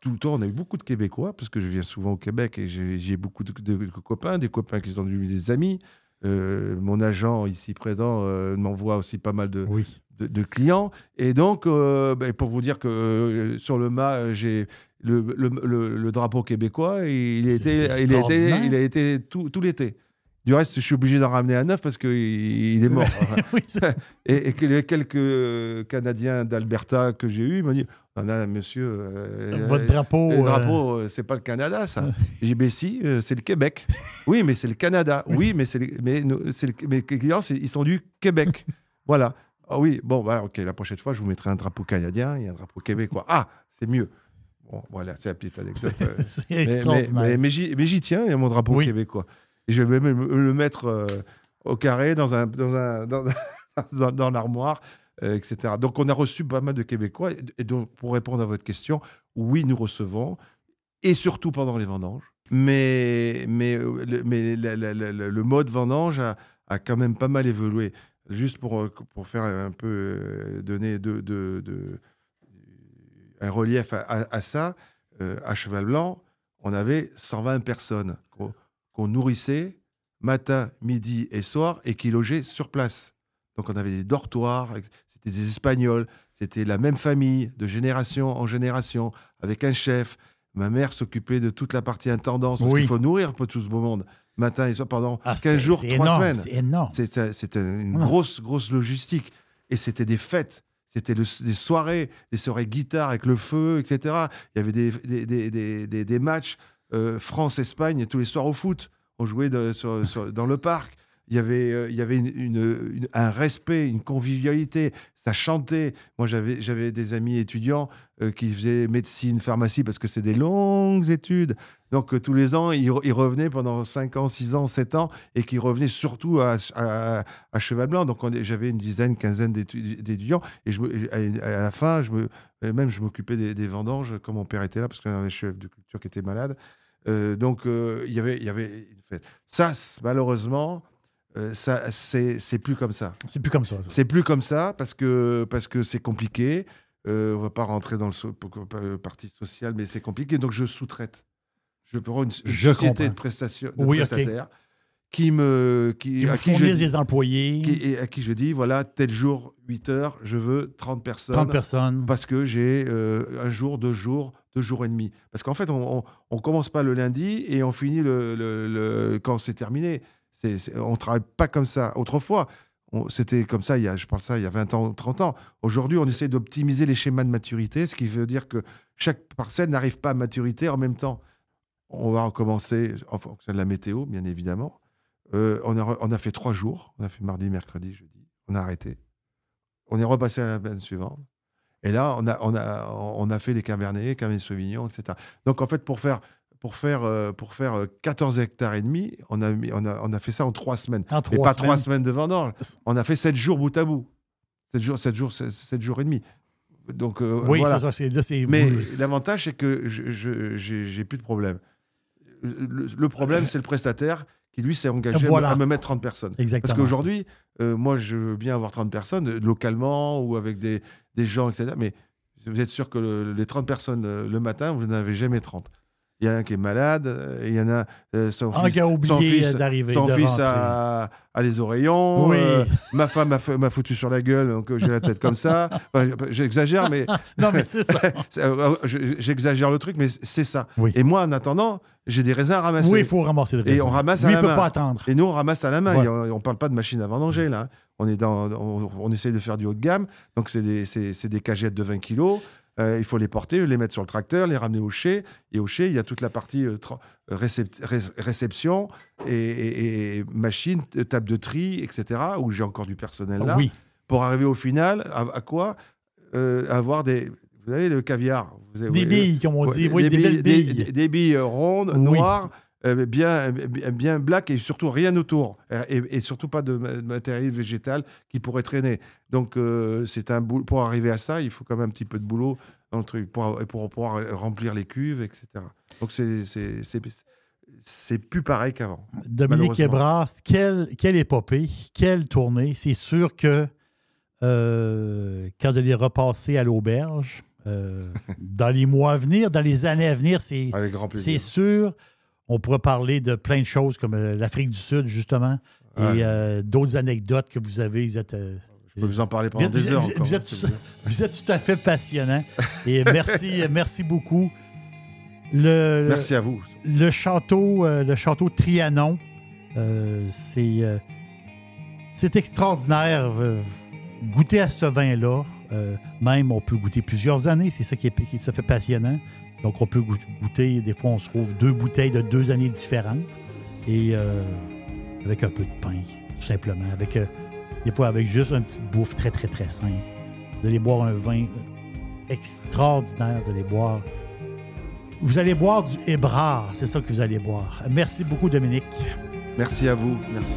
tout le temps, on a eu beaucoup de Québécois, parce que je viens souvent au Québec et j'ai j'ai beaucoup de, de- de copains, des copains qui sont devenus des amis. Euh, mon agent ici présent euh, m'envoie aussi pas mal de, Oui. De, de clients. Et donc, euh, ben, pour vous dire que euh, sur le mât, euh, j'ai le, le- le- le drapeau québécois, il, a C'est- été, c'est il, extraordinaire. il a été tout, tout l'été. Du reste, je suis obligé d'en ramener un neuf parce qu'il il est mort. oui, et, et que les quelques Canadiens d'Alberta que j'ai eus, m'ont dit Non, non, monsieur, euh, Votre drapeau. le euh, drapeau, c'est pas le Canada, ça. J'ai dit, ben si, c'est le Québec. Oui, mais c'est le Canada. Oui, mais, c'est le- mais, mes clients, ils sont du Québec. voilà. Ah oui, bon, voilà, ok, la prochaine fois, je vous mettrai un drapeau canadien et un drapeau québécois. Ah, c'est mieux. Bon, voilà, c'est la petite anecdote. euh, c'est mais, mais, extraordinaire. mais- mais j'y mais j'y tiens, il y a mon drapeau Oui. québécois. Et je vais même le mettre euh, au carré dans, un, dans, un, dans, dans- dans l'armoire, euh, etc. Donc, on a reçu pas mal de Québécois. Et, et donc, pour répondre à votre question, oui, nous recevons, et surtout pendant les vendanges. Mais, mais, euh, le, mais la- la- la- la- le mode vendange a, a quand même pas mal évolué. Juste pour, euh, pour faire un peu euh, donner de, de- de- un relief à, à- à ça, euh, à Cheval Blanc, on avait 120 personnes qu'on nourrissait matin, midi et soir et qui logeaient sur place. Donc on avait des dortoirs, c'était des Espagnols, c'était la même famille de génération en génération, avec un chef. Ma mère s'occupait de toute la partie intendance, parce Oui. qu'il faut nourrir un peu tout ce beau monde, matin et soir, pendant Ah, 15 c'est- jours, c'est 3 énorme, semaines. C'est énorme. C'était une grosse, grosse logistique. Et c'était des fêtes. C'était des soirées, des soirées guitare avec le feu, etc. Il y avait des, des, des, des- matchs euh, France-Espagne tous les soirs au foot. On jouait de- sur- sur- dans le parc. Il y avait, euh, il y avait une- une- une- un respect, une convivialité. Ça chantait. Moi, j'avais j'avais des amis étudiants euh, qui faisaient médecine, pharmacie, parce que c'est des longues études. Donc, euh, tous les ans, ils, re- ils revenaient pendant 5 ans, 6 ans, 7 ans, et qui revenaient surtout à, à, à Cheval Blanc. Donc, j'avais une dizaine, quinzaine d'étu- d'étudiants. Et je, à la fin, je me, même je m'occupais des, des vendanges quand mon père était là, parce qu'on avait un chef de culture qui était malade. Euh, donc, euh, il y avait- il y avait une fête. Ça, malheureusement, euh, ça, c'est plus comme ça. C'est plus comme ça. ça. C'est plus comme ça parce que parce que c'est compliqué. Euh, on va pas rentrer dans so- le parti social, mais c'est compliqué. Donc je sous-traite. Je prends une, une société comprends. de prestation, de Oui, qui me qui, Qui à qui je des employés, qui- et à qui je dis voilà tel jour 8 heures je veux 30 personnes 30 personnes. parce que j'ai euh, un jour, deux jours, deux jours et demi. Parce qu'en fait, on, on, on commence pas le lundi et on finit le, le- le- quand c'est terminé. C'est, c'est- on travaille pas comme ça. Autrefois, c'était comme ça, il y a, je parle ça il y a 20 ans, 30 ans. Aujourd'hui, on essaie d'optimiser les schémas de maturité, ce qui veut dire que chaque parcelle n'arrive pas à maturité en même temps. On va recommencer en fonction de la météo, bien évidemment. Euh, on, a, on a fait trois jours. On a fait mardi, mercredi, jeudi. On a arrêté. On est repassé à la semaine suivante. Et là, on a, on a, on a fait les Cabernets, Cabernet Sauvignon, etc. Donc, en fait, pour faire, pour faire, euh, pour faire euh, 14 hectares et demi, on a, mis- on a, on a fait ça en trois semaines. Et trois pas semaines. trois semaines de vendange. On a fait sept jours bout à bout. Sept jours, sept jours, sept, sept jours et demi. Donc, euh, Oui, voilà. c'est ça. C'est, Mais l'avantage, c'est que je- j'ai plus de problème. Le, le problème, c'est le prestataire qui, lui, s'est engagé à me- Voilà. à, me mettre 30 personnes. Exactement. Parce qu'aujourd'hui, euh, moi, je veux bien avoir 30 personnes, euh, localement ou avec des, des gens, etc. Mais vous êtes sûr que le- les 30 personnes euh, le matin, vous n'en avez jamais 30. Il y en a un qui est malade, euh, il y en a euh, son Un fils, qui a son oublié fils, d'arriver. son fils a, a les oreillons. Oui. euh, ma femme m'a foutu sur la gueule, donc euh, j'ai la tête comme ça. Enfin, J'exagère, mais Non, mais c'est ça. euh, J'exagère le truc, mais c'est ça. Oui. Et moi, en attendant, j'ai des raisins à ramasser. Oui, il faut ramasser le Et raisin. on ramasse à la il peut main. pas attendre. Et nous, on ramasse à la main. Et on ne parle pas de machine à vendanger, là. On, est dans, on, on essaye de faire du haut de gamme. Donc, c'est des, c'est- c'est des cagettes de 20 kilos. Euh, il faut les porter, les mettre sur le tracteur, les ramener au chai. Et au chai, il y a toute la partie euh, tra- récep- ré- réception et, et- et machine, table de tri, etc. Où j'ai encore du personnel là. Oui. Pour arriver au final, à, à quoi Euh, Avoir des. Vous savez, le caviar. Vous avez- Des billes, comme on Ouais, dit. Oui, des, belles des- billes. des- des billes rondes, Oui. noires, euh, bien, bien, bien black et surtout rien autour. Euh, Et, et surtout pas de, ma- de matériel végétal qui pourrait traîner. Donc, euh, c'est un boulot. Pour arriver à ça, il faut quand même un petit peu de boulot dans le truc pour, pour pouvoir remplir les cuves, etc. Donc, c'est- plus pareil qu'avant. Dominique. Ebrard, quelle, quelle épopée, quelle tournée. C'est sûr que euh, quand vous allez repasser à l'auberge, euh, dans les mois à venir, dans les années à venir, c'est sûr. On pourra parler de plein de choses comme euh, l'Afrique du Sud, justement, Ouais. et euh, d'autres anecdotes que vous avez. Vous êtes, euh, Je peux vous en parler pendant vous, des heures. vous- encore, vous êtes, vous tout à fait passionnant. Et merci, merci beaucoup. Le, Merci à vous. le château, euh, le château Trianon, c'est c'est extraordinaire. Goûter à ce vin-là, euh, même on peut goûter plusieurs années, c'est ça qui, est, qui se fait passionnant. Donc on peut goût- goûter, des fois on se trouve deux bouteilles de deux années différentes et euh, avec un peu de pain, tout simplement. Avec, euh, des fois avec juste une petite bouffe très très très simple. Vous allez boire un vin extraordinaire, vous allez boire vous allez boire du Hébrard, c'est ça que vous allez boire. Merci beaucoup, Dominique. Merci à vous. Merci.